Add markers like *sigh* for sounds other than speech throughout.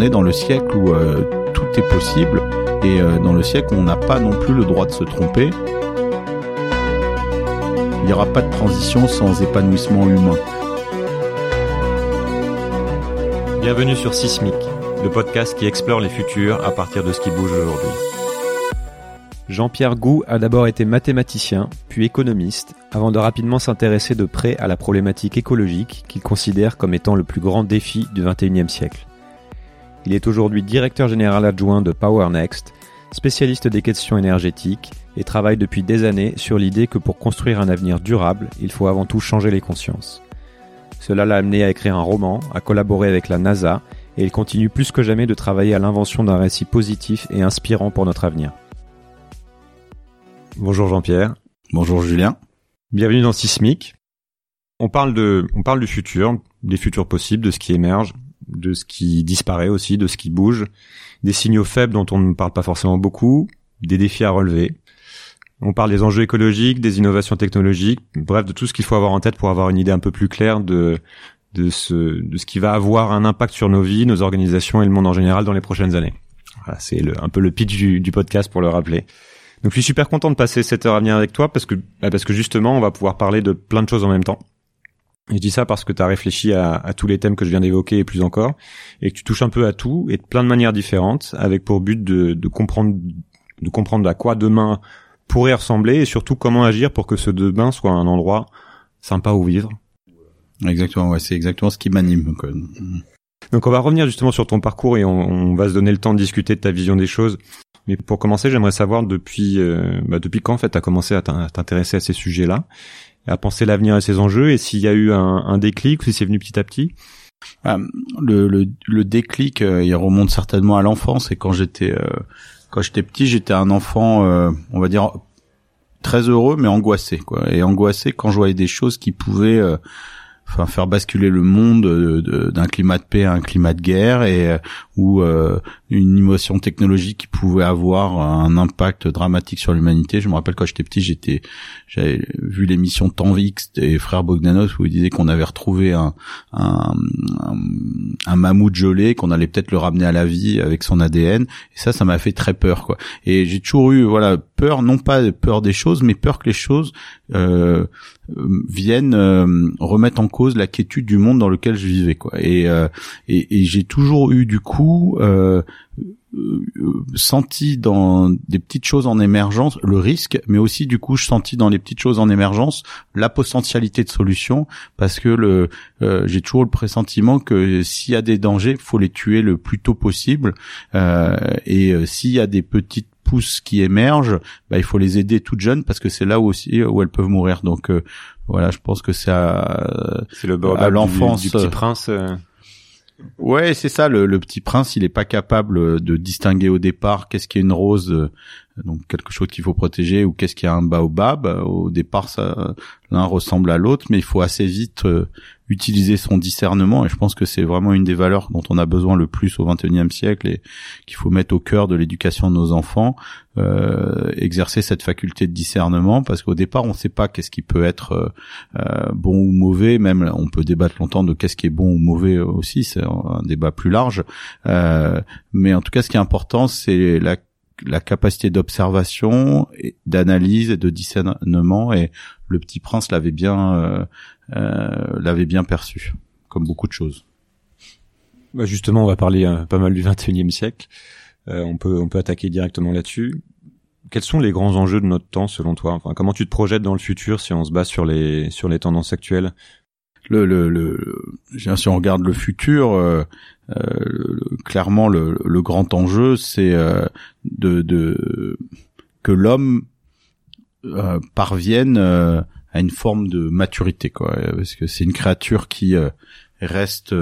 on est dans le siècle où tout est possible et dans le siècle où on n'a pas non plus le droit de se tromper. Il n'y aura pas de transition sans épanouissement humain. Bienvenue sur Sismic, le podcast qui explore les futurs à partir de ce qui bouge aujourd'hui. Jean-Pierre Gou a d'abord été mathématicien, puis économiste, avant de rapidement s'intéresser de près à la problématique écologique qu'il considère comme étant le plus grand défi du XXIe siècle. Il est aujourd'hui directeur général adjoint de PowerNext, spécialiste des questions énergétiques, et travaille depuis des années sur l'idée que pour construire un avenir durable, il faut avant tout changer les consciences. Cela l'a amené à écrire un roman, à collaborer avec la NASA, et il continue plus que jamais de travailler à l'invention d'un récit positif et inspirant pour notre avenir. Bonjour Jean-Pierre. Bonjour Julien. Bienvenue dans Sismic. On parle de, on parle du futur, des futurs possibles, de ce qui émerge, de ce qui disparaît aussi, de ce qui bouge, des signaux faibles dont on ne parle pas forcément beaucoup, des défis à relever. On parle des enjeux écologiques, des innovations technologiques, bref, de tout ce qu'il faut avoir en tête pour avoir une idée un peu plus claire de, de ce, de ce qui va avoir un impact sur nos vies, nos organisations et le monde en général dans les prochaines années. Voilà, c'est un peu le pitch du, du podcast pour le rappeler. Donc je suis super content de passer cette heure à venir avec toi parce que bah, parce que justement on va pouvoir parler de plein de choses en même temps. Et je dis ça parce que tu as réfléchi à, à, tous les thèmes que je viens d'évoquer et plus encore, et que tu touches un peu à tout et de plein de manières différentes, avec pour but de, de comprendre de comprendre à quoi demain pourrait ressembler et surtout comment agir pour que ce demain soit un endroit sympa où vivre. Exactement, ouais, c'est exactement ce qui m'anime. Donc on va revenir justement sur ton parcours et on, on, va se donner le temps de discuter de ta vision des choses mais pour commencer, j'aimerais savoir depuis euh, bah depuis quand en fait as commencé à t'intéresser à ces sujets-là, à penser l'avenir et ses enjeux, et s'il y a eu un, un déclic ou si c'est venu petit à petit. Ah, le, le, le, déclic, euh, il remonte certainement à l'enfance. Et quand j'étais euh, quand j'étais petit, j'étais un enfant, on va dire très heureux mais angoissé quoi. Et angoissé quand je voyais des choses qui pouvaient enfin faire basculer le monde d'un climat de paix à un climat de guerre et euh, une innovation technologique qui pouvait avoir un impact dramatique sur l'humanité. Je me rappelle quand j'étais petit, j'étais j'avais vu l'émission Tanvix des frères Bogdanov où ils disaient qu'on avait retrouvé un, un, un, mammouth gelé, qu'on allait peut-être le ramener à la vie avec son ADN. Et ça, ça m'a fait très peur, quoi. Et j'ai toujours eu, voilà, peur, non pas peur des choses, mais peur que les choses euh, viennent euh, remettre en cause la quiétude du monde dans lequel je vivais, quoi. Et, euh, et, et j'ai toujours eu du coup euh, senti dans des petites choses en émergence le risque, mais aussi du coup je senti dans les petites choses en émergence la potentialité de solution parce que le euh, j'ai toujours le pressentiment que s'il y a des dangers, faut les tuer le plus tôt possible et s'il y a des petites pousses qui émergent, bah, il faut les aider toutes jeunes parce que c'est là aussi où elles peuvent mourir. Donc voilà, je pense que c'est à, c'est le à l'enfance du, du, petit prince. Ouais, c'est ça. Le, petit prince, il est pas capable de distinguer au départ qu'est-ce qui est une rose, euh, donc quelque chose qu'il faut protéger, ou qu'est-ce qui est un baobab. Au départ, l'un ressemble à l'autre, mais il faut assez vite euh, utiliser son discernement. Et je pense que c'est vraiment une des valeurs dont on a besoin le plus au XXIe siècle et qu'il faut mettre au cœur de l'éducation de nos enfants. Euh, exercer cette faculté de discernement parce qu'au départ on ne sait pas qu'est-ce qui peut être euh, euh, bon ou mauvais même on peut débattre longtemps de qu'est-ce qui est bon ou mauvais aussi c'est un débat plus large mais en tout cas ce qui est important c'est la la capacité d'observation, d'analyse et de discernement. Et le Petit Prince l'avait bien, euh, euh, l'avait bien perçu, comme beaucoup de choses. Bah justement, on va parler euh, pas mal du 21e siècle. on peut on peut attaquer directement là-dessus. Quels sont les grands enjeux de notre temps selon toi? Enfin, comment tu te projettes dans le futur si on se base sur les sur les tendances actuelles? Le, le, le, si on regarde le futur, euh, euh, clairement le, le, grand enjeu, c'est euh, de, de, que l'homme euh, parvienne euh, à une forme de maturité, quoi, parce que c'est une créature qui reste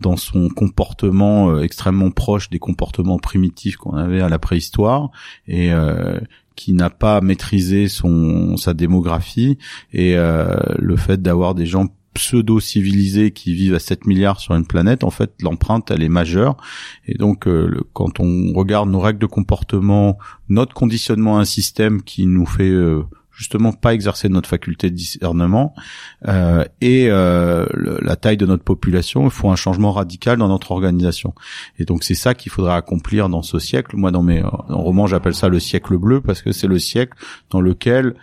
dans son comportement extrêmement proche des comportements primitifs qu'on avait à la préhistoire et qui n'a pas maîtrisé son sa démographie et le fait d'avoir des gens pseudo-civilisés qui vivent à 7 milliards sur une planète, en fait, l'empreinte, elle est majeure. Et donc, euh, quand on regarde nos règles de comportement, notre conditionnement à un système qui nous fait, euh, justement pas exercer notre faculté de discernement euh, et euh, la taille de notre population, il faut un changement radical dans notre organisation. Et donc c'est ça qu'il faudrait accomplir dans ce siècle. Moi, dans mes romans, j'appelle ça le siècle bleu parce que c'est le siècle dans lequel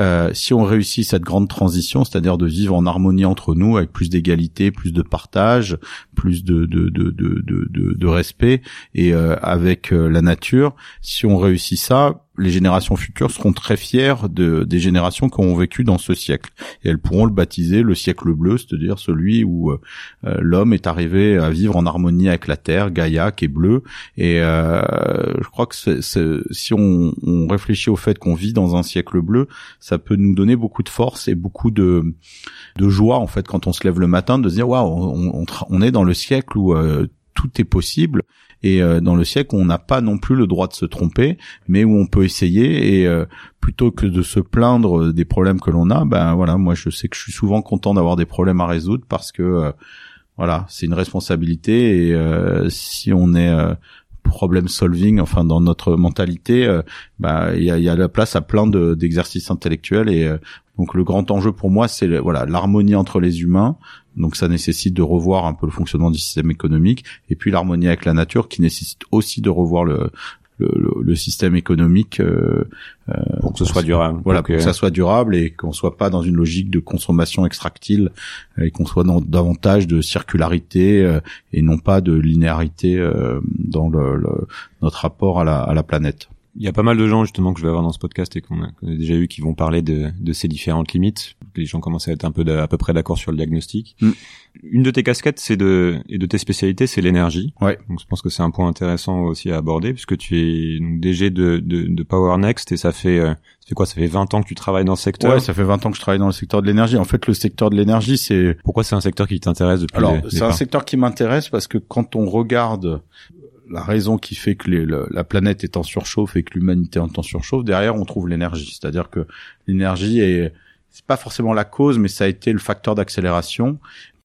euh, si on réussit cette grande transition, c'est-à-dire de vivre en harmonie entre nous, avec plus d'égalité, plus de partage, plus de respect et euh, avec euh, la nature, si on réussit ça, les générations futures seront très fières de, des générations qui ont vécu dans ce siècle. Et elles pourront le baptiser le siècle bleu, c'est-à-dire celui où euh, euh, l'homme est arrivé à vivre en harmonie avec la Terre, Gaïa, qui est bleue. Et euh, je crois que si on, on, réfléchit au fait qu'on vit dans un siècle bleu, ça peut nous donner beaucoup de force et beaucoup de, de joie, en fait, quand on se lève le matin, de se dire, waouh, on, on, on, est dans le siècle où tout est possible et euh, dans le siècle on n'a pas non plus le droit de se tromper, mais où on peut essayer et euh, plutôt que de se plaindre des problèmes que l'on a, ben voilà, moi je sais que je suis souvent content d'avoir des problèmes à résoudre parce que euh, voilà, c'est une responsabilité et si on est problem solving, enfin dans notre mentalité, bah il y a, y a, la place à plein d'exercices intellectuels et donc le grand enjeu pour moi c'est voilà l'harmonie entre les humains, donc ça nécessite de revoir un peu le fonctionnement du système économique et puis l'harmonie avec la nature qui nécessite aussi de revoir le, le, le système économique euh, euh pour que ce soit durable. Voilà, pour que ça soit durable et qu'on soit pas dans une logique de consommation extractile et qu'on soit dans davantage de circularité euh, et non pas de linéarité euh, dans le, notre rapport à la, à la planète il y a pas mal de gens justement que je vais avoir dans ce podcast et qu'on a, déjà eu qui vont parler de, de, ces différentes limites. Les gens commencent à être un peu à peu près d'accord sur le diagnostic. Mm. Une de tes casquettes, c'est de et de tes spécialités, c'est l'énergie. Ouais. Donc je pense que c'est un point intéressant aussi à aborder puisque tu es donc DG de, de, de Power Next et ça fait euh, ça fait quoi? Ça fait 20 ans que tu travailles dans ce secteur? Ouais, ça fait 20 ans que je travaille dans le secteur de l'énergie. En fait, le secteur de l'énergie, c'est pourquoi c'est un secteur qui t'intéresse depuis Alors, c'est un secteur qui m'intéresse parce que quand on regarde la raison qui fait que la planète est en surchauffe et que l'humanité est en surchauffe, derrière on trouve l'énergie. C'est-à-dire que l'énergie est c'est pas forcément la cause, mais ça a été le facteur d'accélération.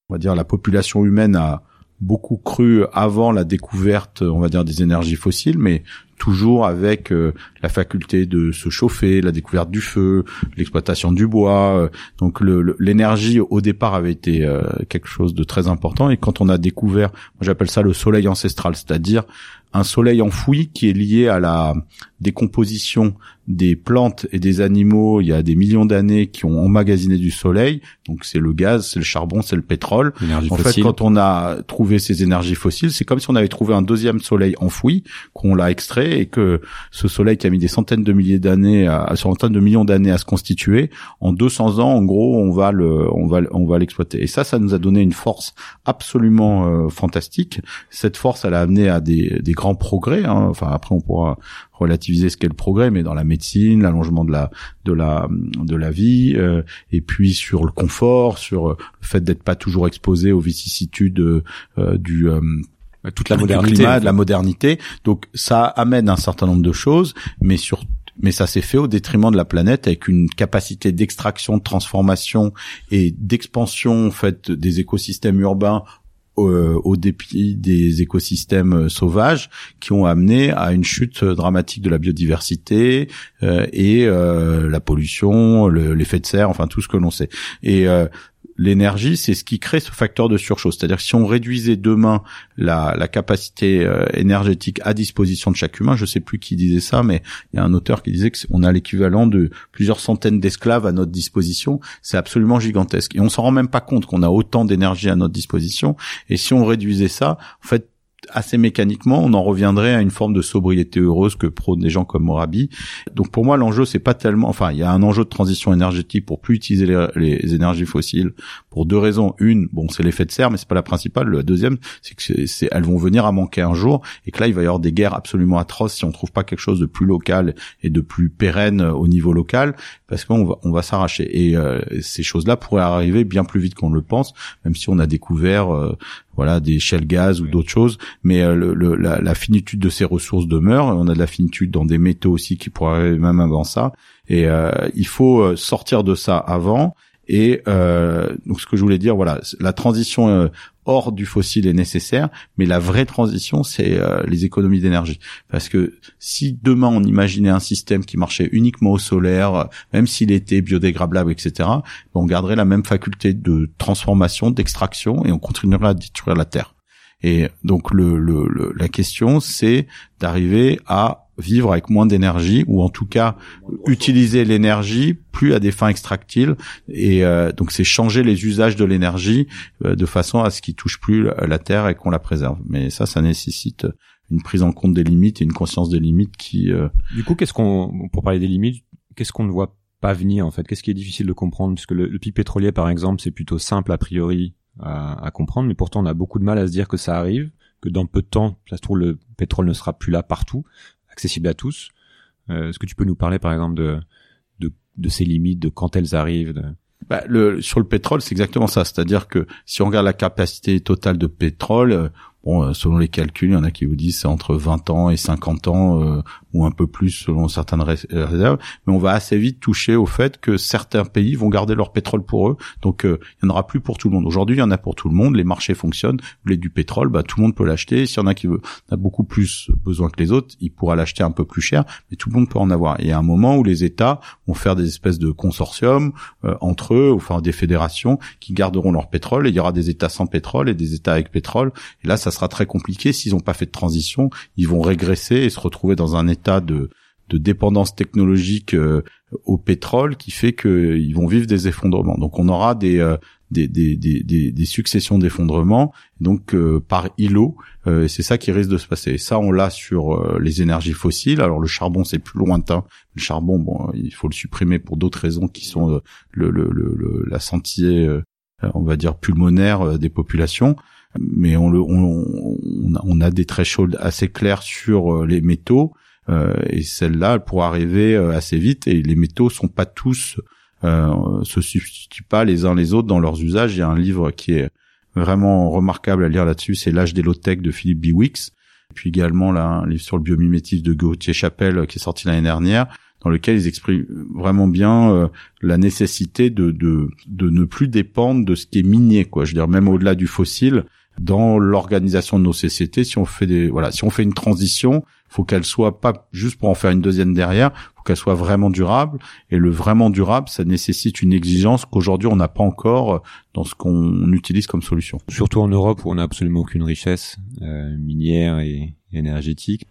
On va dire la population humaine a beaucoup cru avant la découverte, on va dire, des énergies fossiles, mais toujours avec euh, la faculté de se chauffer, la découverte du feu, l'exploitation du bois. Euh, donc l'énergie au départ avait été euh, quelque chose de très important et quand on a découvert, moi j'appelle ça le soleil ancestral, c'est-à-dire un soleil enfoui qui est lié à la décomposition des plantes et des animaux il y a des millions d'années qui ont emmagasiné du soleil. Donc c'est le gaz, c'est le charbon, c'est le pétrole. En fait, quand on a trouvé ces énergies fossiles, c'est comme si on avait trouvé un deuxième soleil enfoui, qu'on l'a extrait et que ce soleil qui a mis des centaines de milliers d'années, à, centaines de millions d'années à se constituer, en 200 ans, en gros, on va le, on va, on va l'exploiter. Et ça, ça nous a donné une force absolument euh, fantastique. Cette force, elle a amené à des, des grands progrès. Hein. Enfin, après, on pourra relativiser ce qu'est le progrès, mais dans la médecine, l'allongement de la de la de la vie, euh, et puis sur le confort, sur euh, le fait d'être pas toujours exposé aux vicissitudes euh, du toute la modernité, de la modernité. Donc ça amène un certain nombre de choses, mais sur mais ça s'est fait au détriment de la planète avec une capacité d'extraction, de transformation et d'expansion en fait des écosystèmes urbains euh, au dépit des écosystèmes euh, sauvages qui ont amené à une chute dramatique de la biodiversité euh, et la pollution, l'effet de serre, enfin tout ce que l'on sait. Et l'énergie, c'est ce qui crée ce facteur de surchauffe. C'est-à-dire que si on réduisait demain la, capacité euh, énergétique à disposition de chaque humain, je sais plus qui disait ça, mais il y a un auteur qui disait qu'on a l'équivalent de plusieurs centaines d'esclaves à notre disposition. C'est absolument gigantesque. Et on s'en rend même pas compte qu'on a autant d'énergie à notre disposition. Et si on réduisait ça, en fait, assez mécaniquement, on en reviendrait à une forme de sobriété heureuse que prônent des gens comme Morabi. Donc pour moi, l'enjeu c'est pas tellement, enfin, il y a un enjeu de transition énergétique pour plus utiliser les, énergies fossiles pour deux raisons. Une, bon, c'est l'effet de serre, mais c'est pas la principale. La deuxième, c'est que c'est, elles vont venir à manquer un jour et que là, il va y avoir des guerres absolument atroces si on trouve pas quelque chose de plus local et de plus pérenne au niveau local, parce qu'on va, on va s'arracher. Et euh, ces choses-là pourraient arriver bien plus vite qu'on le pense, même si on a découvert euh, voilà des shell gaz ou d'autres choses mais euh, la, finitude de ces ressources demeure. On a de la finitude dans des métaux aussi qui pourraient même avant ça. Et euh, il faut euh, sortir de ça avant Et euh, donc ce que je voulais dire, voilà, la transition euh, hors du fossile est nécessaire, mais la vraie transition, c'est euh, les économies d'énergie. Parce que si demain on imaginait un système qui marchait uniquement au solaire, même s'il était biodégradable, etc., ben, on garderait la même faculté de transformation, d'extraction, et on continuerait à détruire la Terre. Et donc le, le la question, c'est d'arriver à vivre avec moins d'énergie ou en tout cas utiliser l'énergie plus à des fins extractiles. Et euh, donc c'est changer les usages de l'énergie euh, de façon à ce qu'il touche plus la terre et qu'on la préserve. Mais ça ça nécessite une prise en compte des limites et une conscience des limites qui euh, du coup qu'est-ce qu'on pour parler des limites qu'est-ce qu'on ne voit pas venir en fait? Qu'est-ce qui est difficile de comprendre? Puisque le, le pic pétrolier par exemple c'est plutôt simple a priori à, à comprendre. Mais pourtant on a beaucoup de mal à se dire que ça arrive que dans peu de temps, ça se trouve, le pétrole ne sera plus là partout accessible à tous. Euh, Est-ce que tu peux nous parler par exemple de, de, de ces limites, de quand elles arrivent de... Bah, le, sur le pétrole, c'est exactement ça. C'est-à-dire que si on regarde la capacité totale de pétrole, euh, Bon, euh, selon les calculs, il y en a qui vous disent c'est entre 20 ans et 50 ans euh, ou un peu plus selon certaines euh, réserves, mais on va assez vite toucher au fait que certains pays vont garder leur pétrole pour eux. Donc il y en aura plus pour tout le monde. Aujourd'hui, il y en a pour tout le monde, les marchés fonctionnent, vous voulez du pétrole, bah tout le monde peut l'acheter. S'il y en a qui veut, a beaucoup plus besoin que les autres, il pourra l'acheter un peu plus cher, mais tout le monde peut en avoir. Et a un moment où les États vont faire des espèces de consortiums entre eux, enfin des fédérations qui garderont leur pétrole. Et il y aura des États sans pétrole et des États avec pétrole. Et là, ça sera très compliqué. S'ils n'ont pas fait de transition, ils vont régresser et se retrouver dans un état de, de dépendance technologique euh, au pétrole qui fait qu'ils vont vivre des effondrements. Donc on aura des, euh, des, des, des, des, successions d'effondrements, donc euh, par îlot, c'est ça qui risque de se passer. Et ça, on l'a sur les énergies fossiles. Alors le charbon, c'est plus lointain. Le charbon, bon, il faut le supprimer pour d'autres raisons qui sont le, le, le, la sentier, on va dire pulmonaire des populations mais on, le, on, on, a des thresholds assez clairs sur euh, les métaux euh, et celle-là elle pourra arriver euh, assez vite et les métaux sont pas tous euh, se substituent pas les uns les autres dans leurs usages. Il y a un livre qui est vraiment remarquable à lire là-dessus, c'est l'âge des low-tech de Philippe Biwix. Puis également là, un livre sur le biomimétisme de Gauthier Chapelle qui est sorti l'année dernière, dans lequel ils expriment vraiment bien la nécessité de, de, de ne plus dépendre de ce qui est minier, quoi. Je veux dire, même au-delà du fossile, dans l'organisation de nos sociétés. Si on fait des, voilà, si on fait une transition, faut qu'elle soit pas juste pour en faire une deuxième derrière, faut qu'elle soit vraiment durable. Et le vraiment durable, ça nécessite une exigence qu'aujourd'hui on n'a pas encore dans ce qu'on utilise comme solution. Surtout en Europe où on n'a absolument aucune richesse euh, minière et énergétique.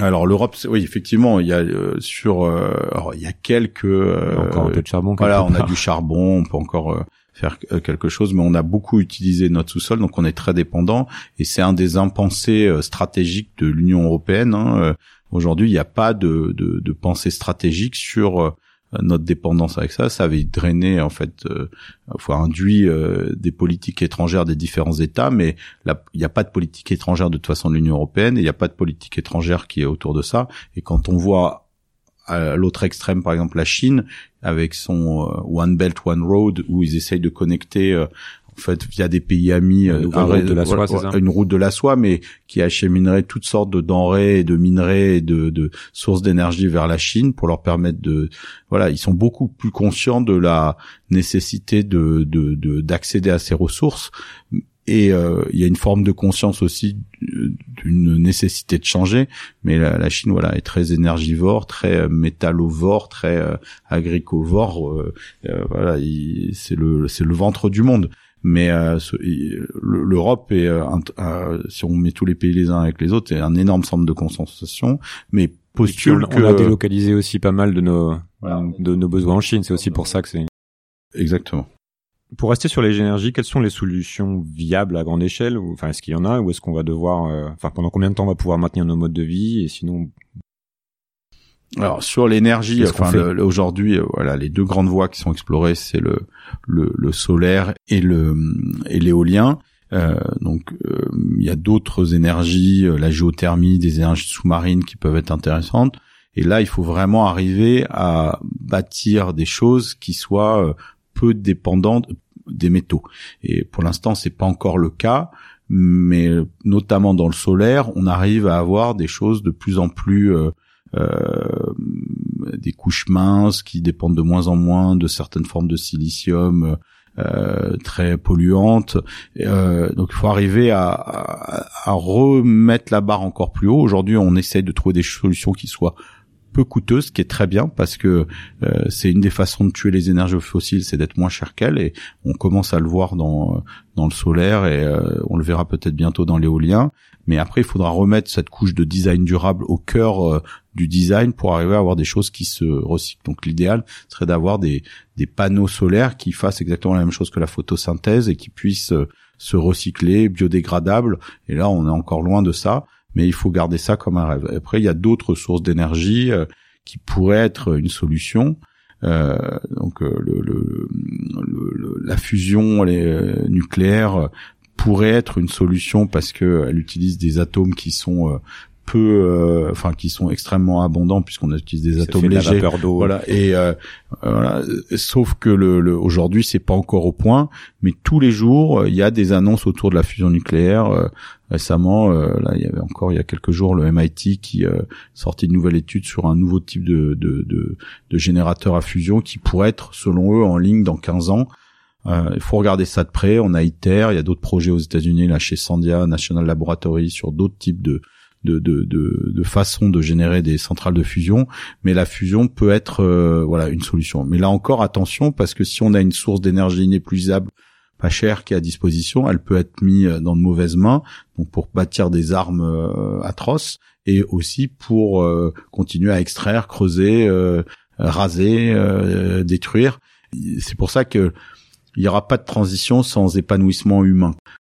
Alors l'Europe, oui, effectivement, il y a euh, sur, euh, alors, il y a quelques encore un peu de charbon. Voilà, on a du charbon, on peut encore faire euh, quelque chose, mais on a beaucoup utilisé notre sous-sol, donc on est très dépendant, et c'est un des impensés euh, stratégiques de l'Union européenne. Hein. Euh, aujourd'hui, il n'y a pas de, de, de, pensée stratégique sur notre dépendance avec ça. Ça avait drainé, en fait, euh, enfin, induit des politiques étrangères des différents États, mais il n'y a pas de politique étrangère de toute façon de l'Union européenne, et il n'y a pas de politique étrangère qui est autour de ça. Et quand on voit à l'autre extrême, par exemple la Chine, avec son euh, One Belt One Road, où ils essayent de connecter euh, en fait via des pays amis une, route de la soie, une route de la soie, mais qui acheminerait toutes sortes de denrées, et de minerais et de, de sources d'énergie vers la Chine pour leur permettre de voilà, ils sont beaucoup plus conscients de la nécessité de d'accéder de, à ces ressources et euh, il y a une forme de conscience aussi d'une nécessité de changer. Mais la, Chine voilà est très énergivore très euh, métallovore très euh, agricovore euh, voilà c'est le c'est le ventre du monde. Mais l'Europe est si on met tous les pays les uns avec les autres c'est un énorme centre de concentration. Mais postule on, on, a délocalisé aussi pas mal de nos de nos besoins en Chine. C'est aussi pour ça que c'est exactement pour rester sur les énergies, quelles sont les solutions viables à grande échelle Enfin, est-ce qu'il y en a ou est-ce qu'on va devoir, euh, enfin, pendant combien de temps on va pouvoir maintenir nos modes de vie et sinon alors sur l'énergie, enfin aujourd'hui, euh, voilà, les deux grandes voies qui sont explorées, c'est le, le, le solaire et le et l'éolien. Euh, donc euh, il y a d'autres énergies, la géothermie, des énergies sous-marines qui peuvent être intéressantes. Et là, il faut vraiment arriver à bâtir des choses qui soient peu dépendantes, des métaux. Et pour l'instant, c'est pas encore le cas, mais notamment dans le solaire, on arrive à avoir des choses de plus en plus euh, euh, des couches minces qui dépendent de moins en moins de certaines formes de silicium euh, très polluantes. Donc il faut arriver à, à, à, remettre la barre encore plus haut. Aujourd'hui, on essaye de trouver des solutions qui soient peu coûteuse, ce qui est très bien parce que euh, c'est une des façons de tuer les énergies fossiles, c'est d'être moins cher qu'elles et on commence à le voir dans dans le solaire et euh, on le verra peut-être bientôt dans l'éolien. Mais après, il faudra remettre cette couche de design durable au cœur euh, du design pour arriver à avoir des choses qui se recyclent. Donc l'idéal serait d'avoir des des panneaux solaires qui fassent exactement la même chose que la photosynthèse et qui puissent se recycler, biodégradables. Et là, on est encore loin de ça mais il faut garder ça comme un rêve. Après, il y a d'autres sources d'énergie euh, qui pourraient être une solution. Euh, donc euh, le, le, le, la fusion les, euh, nucléaire pourrait être une solution parce que elle utilise des atomes qui sont peu, enfin qui sont extrêmement abondants puisqu'on utilise des atomes légers. Voilà et euh, voilà. Sauf que le, le aujourd'hui c'est pas encore au point, mais tous les jours il y a des annonces autour de la fusion nucléaire. récemment, euh, là il y avait encore il y a quelques jours le MIT qui euh, sortait une nouvelle étude sur un nouveau type de, de, de, de générateur à fusion qui pourrait être selon eux en ligne dans 15 ans. Euh, il faut regarder ça de près. On a ITER, il y a d'autres projets aux États-Unis, là chez Sandia National Laboratory, sur d'autres types de, de, de, de, de façon de générer des centrales de fusion, mais la fusion peut être euh, voilà une solution. Mais là encore, attention parce que si on a une source d'énergie inépuisable pas chère qui est à disposition, elle peut être mise dans de mauvaises mains, donc pour bâtir des armes euh, atroces et aussi pour euh, continuer à extraire, creuser, raser, détruire. C'est pour ça que il n'y aura pas de transition sans épanouissement humain.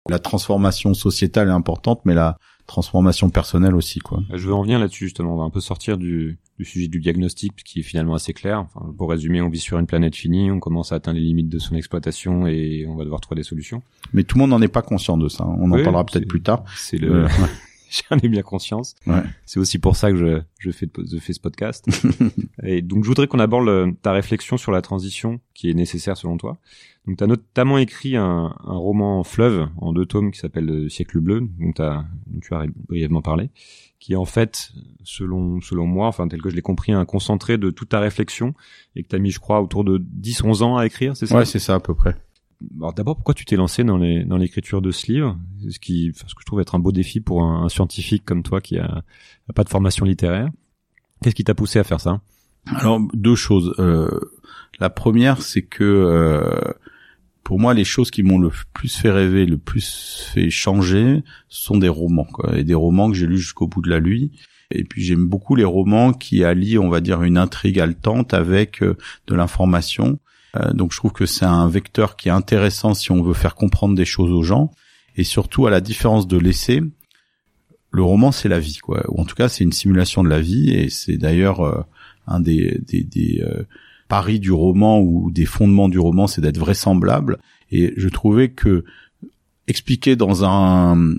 La transformation sociétale est importante, mais la transformation personnelle aussi quoi. Je veux en venir là-dessus justement, on va un peu sortir du, du sujet du diagnostic qui est finalement assez clair. Enfin, pour résumer, on vit sur une planète finie, on commence à atteindre les limites de son exploitation et on va devoir trouver des solutions. Mais tout le monde n'en est pas conscient de ça. On en parlera peut-être plus tard. C'est le euh, *laughs* *laughs* j'en ai bien conscience. Ouais. C'est aussi pour ça que je, je, fais, je fais ce podcast. *laughs* et donc, je voudrais qu'on aborde ta réflexion sur la transition qui est nécessaire selon toi. Donc, tu as notamment écrit un, un, roman fleuve en deux tomes qui s'appelle Le siècle bleu, dont, as, dont tu as brièvement parlé, qui est en fait, selon, selon moi, enfin, tel que je l'ai compris, un concentré de toute ta réflexion et que tu as mis, je crois, autour de 10-11 ans à écrire, c'est ça? Ouais, c'est ça à peu près d'abord, pourquoi tu t'es lancé dans les dans l'écriture de ce livre, ce qui, ce que je trouve être un beau défi pour un, scientifique comme toi qui a, pas de formation littéraire. Qu'est-ce qui t'a poussé à faire ça? Alors deux choses. Euh, la première, c'est que euh, pour moi, les choses qui m'ont le plus fait rêver, le plus fait changer, sont des romans, quoi, et des romans que j'ai lus jusqu'au bout de la nuit. Et puis j'aime beaucoup les romans qui allient, on va dire, une intrigue haletante avec euh, de l'information. Euh, donc je trouve que c'est un vecteur qui est intéressant si on veut faire comprendre des choses aux gens. Et surtout, à la différence de l'essai, le roman c'est la vie, quoi. Ou en tout cas, c'est une simulation de la vie. Et c'est d'ailleurs euh, un des, des, des euh, paris du roman ou des fondements du roman, c'est d'être vraisemblable. Et je trouvais que expliquer dans un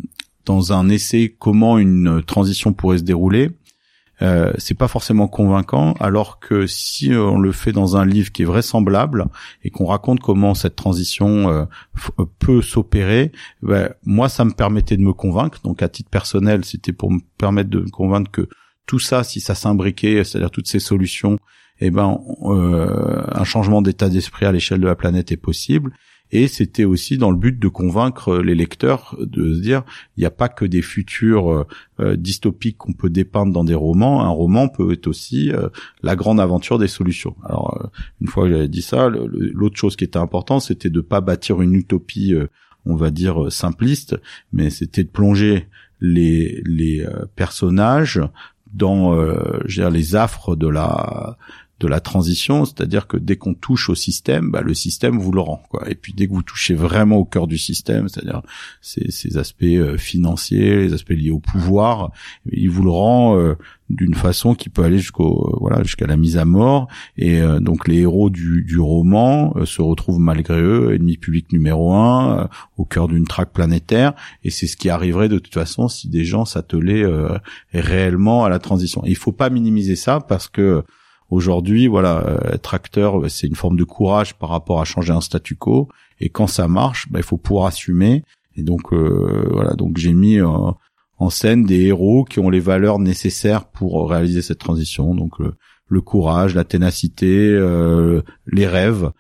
dans un essai comment une transition pourrait se dérouler, euh, c'est pas forcément convaincant, alors que si on le fait dans un livre qui est vraisemblable et qu'on raconte comment cette transition euh, euh, peut s'opérer, ben, moi ça me permettait de me convaincre. Donc à titre personnel, c'était pour me permettre de me convaincre que tout ça, si ça s'imbriquait, c'est-à-dire toutes ces solutions, eh ben euh, un changement d'état d'esprit à l'échelle de la planète est possible et c'était aussi dans le but de convaincre les lecteurs de se dire il n'y a pas que des futurs euh, euh, dystopiques qu'on peut dépeindre dans des romans. Un roman peut être aussi euh, la grande aventure des solutions. Alors une fois que j'avais dit ça l'autre chose qui était important c'était de pas bâtir une utopie on va dire simpliste mais c'était de plonger les les personnages dans je veux dire, les affres de la de la transition, c'est-à-dire que dès qu'on touche au système, bah, le système vous le rend. Quoi. Et puis dès que vous touchez vraiment au cœur du système, c'est-à-dire ces, ces, aspects euh, financiers, les aspects liés au pouvoir, il vous le rend euh, d'une façon qui peut aller jusqu'au euh, voilà jusqu'à la mise à mort. Et donc les héros du, du roman se retrouvent malgré eux ennemi public numéro un au cœur d'une traque planétaire. Et c'est ce qui arriverait de toute façon si des gens s'attelaient réellement à la transition. Et il faut pas minimiser ça parce que Aujourd'hui, voilà, euh, être acteur, bah, c'est une forme de courage par rapport à changer un statu quo. Et quand ça marche, bah, il faut pouvoir assumer. Et donc, euh, voilà, donc j'ai mis euh, en scène des héros qui ont les valeurs nécessaires pour réaliser cette transition. Donc, le le courage, la ténacité, les rêves,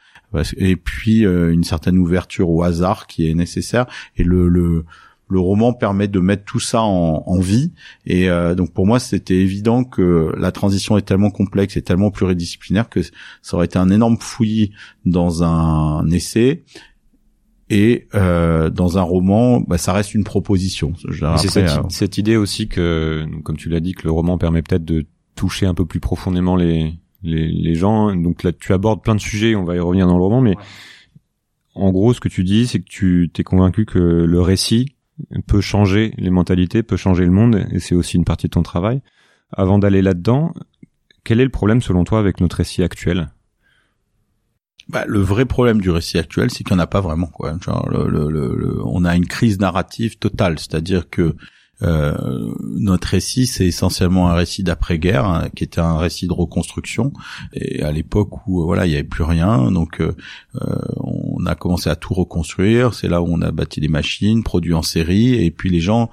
et puis une certaine ouverture au hasard qui est nécessaire. Et le, le le roman permet de mettre tout ça en, en vie. Et euh, donc pour moi, c'était évident que la transition est tellement complexe et tellement pluridisciplinaire que ça aurait été un énorme fouillis dans un essai. Et euh, dans un roman, bah, ça reste une proposition. C'est cette, euh, cette, idée aussi que, comme tu l'as dit, que le roman permet peut-être de toucher un peu plus profondément les, les, les, gens. Donc là, tu abordes plein de sujets, on va y revenir dans le roman, mais en gros, ce que tu dis, c'est que tu t'es convaincu que le récit peut changer les mentalités, peut changer le monde, et c'est aussi une partie de ton travail. Avant d'aller là-dedans, quel est le problème selon toi avec notre récit actuel? Bah, le vrai problème du récit actuel, c'est qu'il n'y en a pas vraiment. Quoi. Genre, le, on a une crise narrative totale, c'est-à-dire que euh, notre récit, c'est essentiellement un récit d'après-guerre, hein, qui était un récit de reconstruction. Et à l'époque où voilà, il y avait plus rien, donc euh, euh, on a commencé à tout reconstruire. C'est là où on a bâti des machines, produit en série, et puis les gens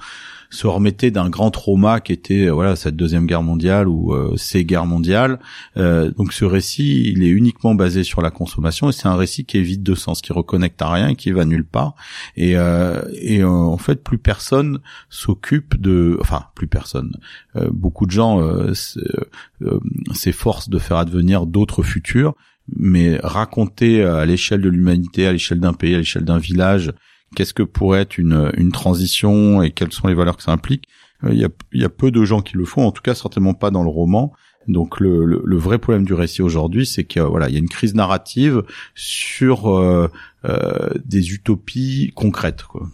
se remettait d'un grand trauma qui était euh, voilà cette deuxième guerre mondiale ou euh, ces guerres mondiales. Euh, donc ce récit, il est uniquement basé sur la consommation et c'est un récit qui est vide de sens, qui reconnecte à rien, qui va nulle part. Et, et en fait, plus personne s'occupe de, enfin plus personne. beaucoup de gens s'efforcent de faire advenir d'autres futurs mais raconter à l'échelle de l'humanité, à l'échelle d'un pays, à l'échelle d'un village, qu'est-ce que pourrait être une, une transition et quelles sont les valeurs que ça implique. Euh, il y, a, y a peu de gens qui le font, en tout cas certainement pas dans le roman. Donc le, le, vrai problème du récit aujourd'hui, c'est que voilà, il y a une crise narrative sur euh, euh, des utopies concrètes. Quoi.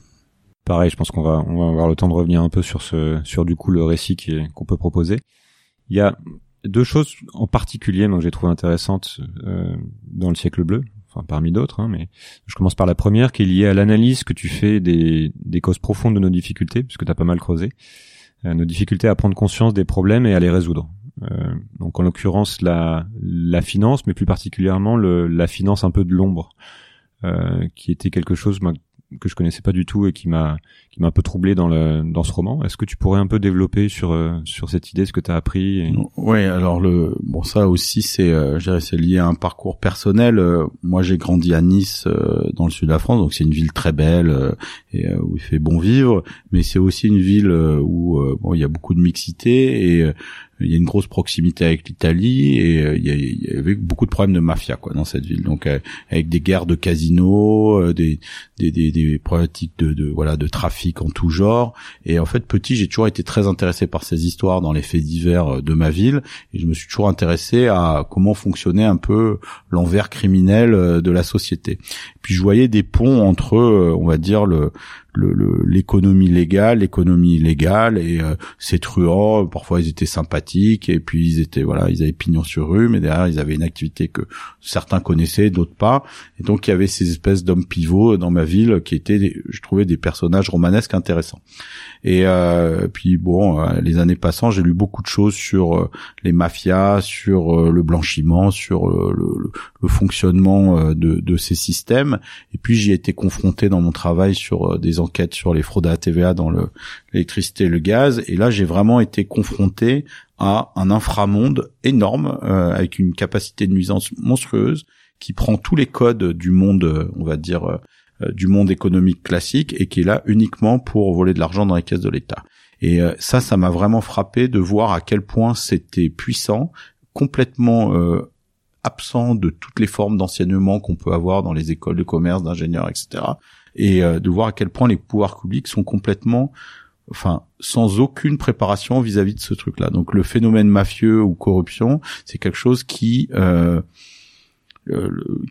Pareil, je pense qu'on va on va avoir le temps de revenir un peu sur ce sur du coup le récit qu'on peut proposer. Il y a deux choses en particulier que j'ai trouvé intéressantes euh, dans le siècle bleu enfin parmi d'autres, hein, mais je commence par la première qui est liée à l'analyse que tu fais des, des causes profondes de nos difficultés, puisque tu as pas mal creusé, euh, nos difficultés à prendre conscience des problèmes et à les résoudre. Euh, donc en l'occurrence la, la finance, mais plus particulièrement le, la finance un peu de l'ombre, euh, qui était quelque chose que je connaissais pas du tout et qui m'a qui m'a un peu troublé dans le dans ce roman. Est-ce que tu pourrais un peu développer sur euh, sur cette idée, ce que tu as appris et... Ouais, alors le bon ça aussi c'est euh, c'est lié à un parcours personnel. Euh, moi j'ai grandi à Nice euh, dans le sud de la France, donc c'est une ville très belle et où il fait bon vivre, mais c'est aussi une ville où bon il y a beaucoup de mixité et il y a une grosse proximité avec l'Italie et il, y avait beaucoup de problèmes de mafia quoi dans cette ville donc avec des guerres de casinos des, des, des, des problématiques de, de, voilà de trafic en tout genre. Et en fait petit j'ai toujours été très intéressé par ces histoires dans les faits divers de ma ville. Et je me suis toujours intéressé à comment fonctionnait un peu l'envers criminel de la société. Puis je voyais des ponts entre on va dire le l'économie le, légale, l'économie illégale et euh, ces truands, parfois ils étaient sympathiques et puis ils étaient voilà, ils avaient pignon sur rue, mais derrière ils avaient une activité que certains connaissaient, d'autres pas. Et donc il y avait ces espèces d'hommes pivots dans ma ville qui étaient, je trouvais, des personnages romanesques intéressants. Et euh, puis bon, euh, les années passant, j'ai lu beaucoup de choses sur euh, les mafias, sur le blanchiment, sur le, le, fonctionnement de, de, ces systèmes. Et puis j'y ai été confronté dans mon travail sur des enquêtes sur les fraudes à TVA dans l'électricité et le gaz. Et là, j'ai vraiment été confronté à un inframonde énorme avec une capacité de nuisance monstrueuse qui prend tous les codes du monde, on va dire euh, du monde économique classique et qui est là uniquement pour voler de l'argent dans les caisses de l'État. Et euh, ça, ça m'a vraiment frappé de voir à quel point c'était puissant, complètement euh, absent de toutes les formes d'enseignement qu'on peut avoir dans les écoles de commerce, d'ingénieurs, etc. Et de voir à quel point les pouvoirs publics sont complètement enfin sans aucune préparation vis-à-vis de ce truc-là. Donc le phénomène mafieux ou corruption, c'est quelque chose qui euh,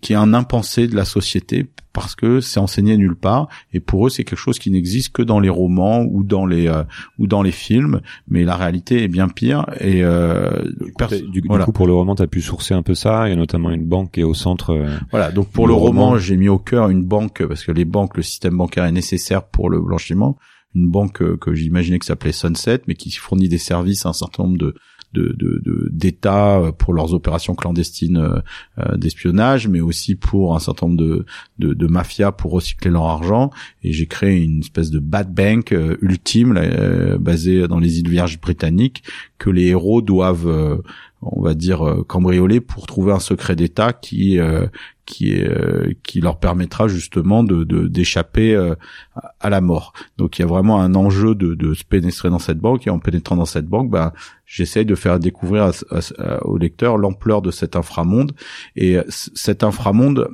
qui est un impensé de la société parce que c'est enseigné nulle part. Et pour eux c'est quelque chose qui n'existe que dans les romans ou dans les euh, ou dans les films. Mais la réalité est bien pire. Et euh, du, coup pour le roman tu as pu sourcer un peu ça. Il y a notamment une banque qui est au centre euh, voilà. Donc pour le, roman, j'ai mis au cœur une banque parce que les banques le système bancaire est nécessaire pour le blanchiment. Une banque euh, que j'imaginais que s'appelait Sunset mais qui fournit des services à un certain nombre de de d'États euh, pour leurs opérations clandestines euh, euh, d'espionnage, mais aussi pour un certain nombre de, de, de mafias pour recycler leur argent. Et j'ai créé une espèce de bad bank ultime basée dans les îles Vierges britanniques que les héros doivent on va dire cambriolés pour trouver un secret d'État qui qui est qui leur permettra justement de d'échapper à la mort. Donc il y a vraiment un enjeu de, de se pénétrer dans cette banque et en pénétrant dans cette banque, ben j'essaye de faire découvrir au lecteur l'ampleur de cet inframonde et cet inframonde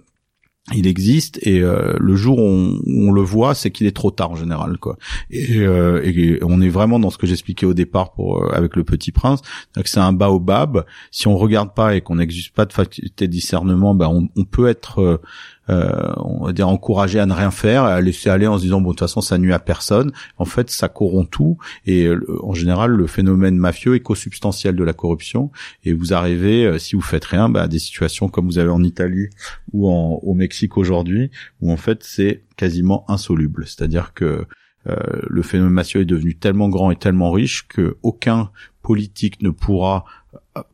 il existe et euh, le jour où on, le voit, c'est qu'il est trop tard en général, quoi. Et, euh, et, on est vraiment dans ce que j'expliquais au départ pour euh, avec le Petit Prince, c'est un baobab. Si on regarde pas et qu'on n'existe pas de faculté de discernement, ben on, on peut être euh, on va dire encourager à ne rien faire, à laisser aller en se disant bon de toute façon ça nuit à personne. En fait, ça corrompt tout et euh, en général le phénomène mafieux est co-substantiel de la corruption et vous arrivez euh, si vous faites rien bah, à des situations comme vous avez en Italie ou en, au Mexique aujourd'hui où en fait c'est quasiment insoluble. C'est-à-dire que le phénomène mafieux est devenu tellement grand et tellement riche que aucun politique ne pourra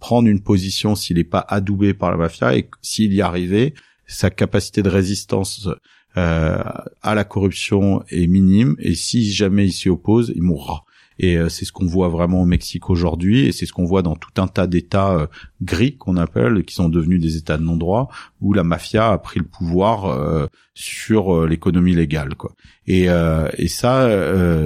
prendre une position s'il n'est pas adoubé par la mafia et s'il y arrivait, sa capacité de résistance euh, à la corruption est minime et si jamais il s'y oppose, il mourra. Et euh, c'est ce qu'on voit vraiment au Mexique aujourd'hui, et c'est ce qu'on voit dans tout un tas d'États euh, gris qu'on appelle, qui sont devenus des États de non-droit, où la mafia a pris le pouvoir euh, sur l'économie légale. Quoi. Et, et ça,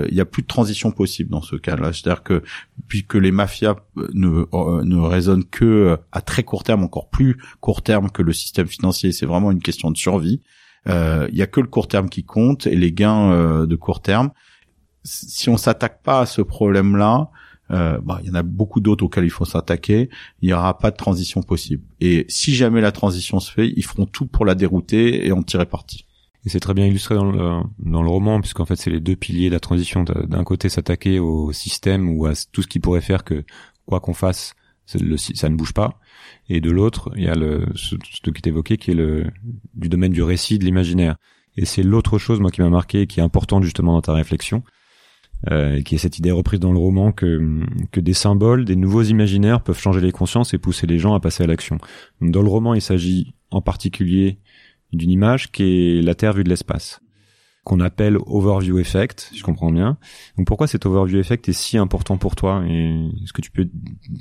il n'y a plus de transition possible dans ce cas-là. C'est-à-dire que puisque les mafias ne, ne raisonnent que à très court terme, encore plus court terme que le système financier, c'est vraiment une question de survie. Il y a que le court terme qui compte et les gains de court terme si on s'attaque pas à ce problème-là, euh, bah, il y en a beaucoup d'autres auxquels il faut s'attaquer. Il n'y aura pas de transition possible. Et si jamais la transition se fait, ils feront tout pour la dérouter et en tirer parti. Et c'est très bien illustré dans le, dans le roman, puisqu'en fait c'est les deux piliers de la transition. D'un côté, s'attaquer au système ou à tout ce qui pourrait faire que quoi qu'on fasse, ça ne bouge pas. Et de l'autre, il y a le, ce, ce qui est évoqué, qui est le du domaine du récit, de l'imaginaire. Et c'est l'autre chose, moi, qui m'a marqué, et qui est importante justement dans ta réflexion, euh, qui est cette idée reprise dans le roman que, que des symboles, des nouveaux imaginaires peuvent changer les consciences et pousser les gens à passer à l'action. Dans le roman, il s'agit en particulier d'une image qui est la Terre vue de l'espace, qu'on appelle overview effect, si je comprends bien. Donc pourquoi cet overview effect est si important pour toi? Et est-ce que tu peux,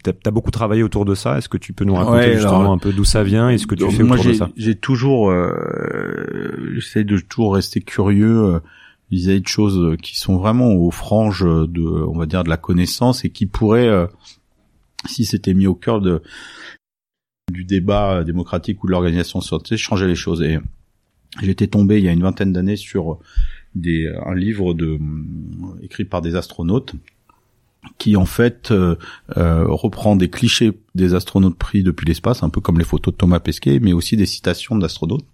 t'as as beaucoup travaillé autour de ça? Est-ce que tu peux nous raconter justement un peu d'où ça vient et ce que tu fais autour de ça? J'ai toujours, euh, j'essaie de toujours rester curieux. Euh, vis de choses qui sont vraiment aux franges de, on va dire, de la connaissance et qui pourraient, euh, si c'était mis au cœur de du débat démocratique ou de l'organisation santé, changer les choses. Et j'étais tombé il y a une vingtaine d'années sur des, un livre de, écrit par des astronautes qui en fait euh, euh, reprend des clichés des astronautes pris depuis l'espace, un peu comme les photos de Thomas Pesquet, mais aussi des citations d'astronautes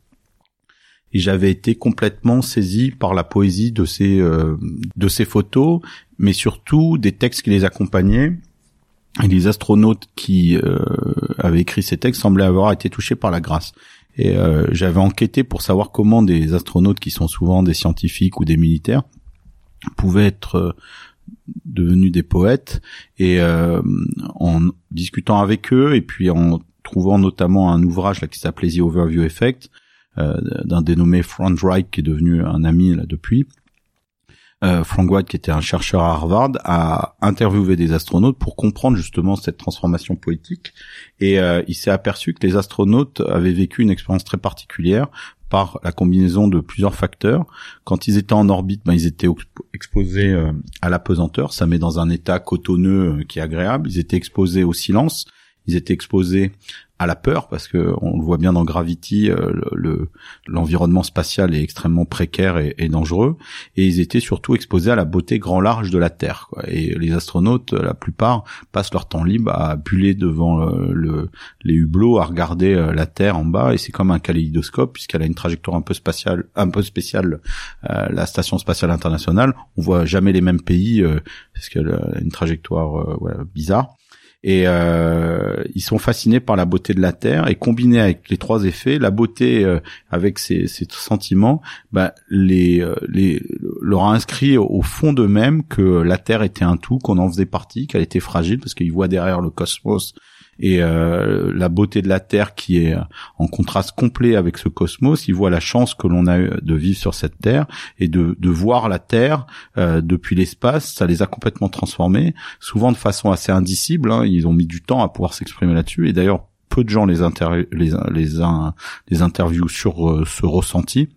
et j'avais été complètement saisi par la poésie de ces euh, de ces photos, mais surtout des textes qui les accompagnaient. Et les astronautes qui euh, avaient écrit ces textes semblaient avoir été touchés par la grâce. Et euh, j'avais enquêté pour savoir comment des astronautes qui sont souvent des scientifiques ou des militaires pouvaient être devenus des poètes. Et en discutant avec eux et puis en trouvant notamment un ouvrage là qui s'appelait The Overview Effect, euh, d'un dénommé Frank Wright qui est devenu un ami là depuis. Euh, Frank White, qui était un chercheur à Harvard, a interviewé des astronautes pour comprendre justement cette transformation poétique. Et euh, il s'est aperçu que les astronautes avaient vécu une expérience très particulière par la combinaison de plusieurs facteurs. Quand ils étaient en orbite, ben, ils étaient exposés à la pesanteur, ça met dans un état cotonneux qui est agréable. Ils étaient exposés au silence, ils étaient exposés à la peur parce que on le voit bien dans Gravity, euh, le l'environnement spatial est extrêmement précaire et, et, dangereux, et ils étaient surtout exposés à la beauté grand large de la Terre. Quoi. Et les astronautes, la plupart, passent leur temps libre à buller devant euh, le, les hublots, à regarder euh, la Terre en bas, et c'est comme un kaléidoscope puisqu'elle a une trajectoire un peu spatiale, un peu spéciale. la station spatiale internationale, on voit jamais les mêmes pays parce qu'elle a une trajectoire bizarre et euh, ils sont fascinés par la beauté de la terre et combiné avec les trois effets, la beauté euh, avec ces, ces, sentiments, bah, les, euh, les leur a inscrit au fond d'eux-mêmes que la terre était un tout, qu'on en faisait partie, qu'elle était fragile parce qu'ils voient derrière le cosmos et euh, la beauté de la Terre qui est en contraste complet avec ce cosmos. Il voit la chance que l'on a de vivre sur cette Terre et de, de voir la Terre euh, depuis l'espace. Ça les a complètement transformés, souvent de façon assez indicible. Hein. Ils ont mis du temps à pouvoir s'exprimer là-dessus. Et d'ailleurs, peu de gens les, les, les, les interviewent sur euh, ce ressenti